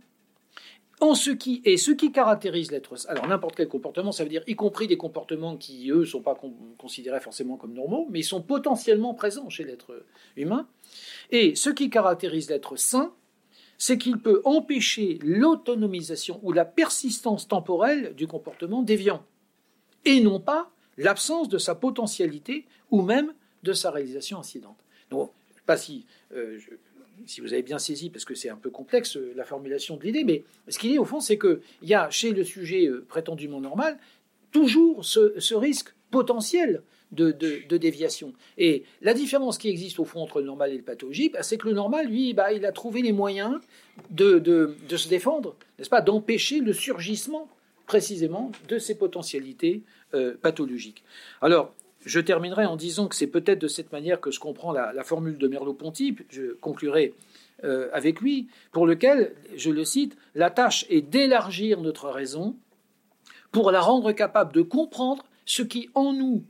en ce qui est ce qui caractérise l'être. Alors n'importe quel comportement, ça veut dire y compris des comportements qui eux sont pas considérés forcément comme normaux, mais ils sont potentiellement présents chez l'être humain. Et ce qui caractérise l'être sain, c'est qu'il peut empêcher l'autonomisation ou la persistance temporelle du comportement déviant, et non pas l'absence de sa potentialité ou même de sa réalisation incidente. Donc, je pas si euh, si vous avez bien saisi, parce que c'est un peu complexe euh, la formulation de l'idée, mais ce qu'il dit au fond, c'est qu'il y a chez le sujet euh, prétendument normal toujours ce, risque potentiel de, déviation. Et la différence qui existe au fond entre le normal et le pathologique, bah, c'est que le normal, lui, bah, il a trouvé les moyens de, se défendre, n'est-ce pas, d'empêcher le surgissement précisément de ces potentialités euh, pathologiques. Alors, je terminerai en disant que c'est peut-être de cette manière que je comprends la, formule de Merleau-Ponty, je conclurai euh, avec lui, pour lequel, je le cite, la tâche est d'élargir notre raison pour la rendre capable de comprendre ce qui en nous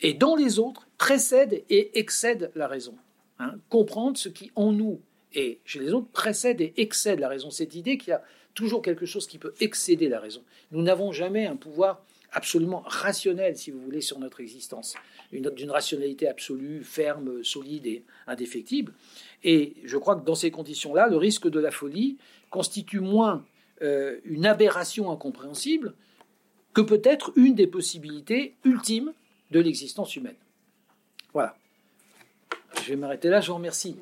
et dans les autres précède et excède la raison. Hein. comprendre ce qui en nous et chez les autres précède et excède la raison. Cette idée qu'il y a toujours quelque chose qui peut excéder la raison. Nous n'avons jamais un pouvoir absolument rationnel, si vous voulez, sur notre existence, d'une rationalité absolue, ferme, solide et indéfectible. Et je crois que dans ces conditions-là, le risque de la folie constitue moins euh, une aberration incompréhensible que peut-être une des possibilités ultimes de l'existence humaine. Voilà. Je vais m'arrêter là, je vous remercie.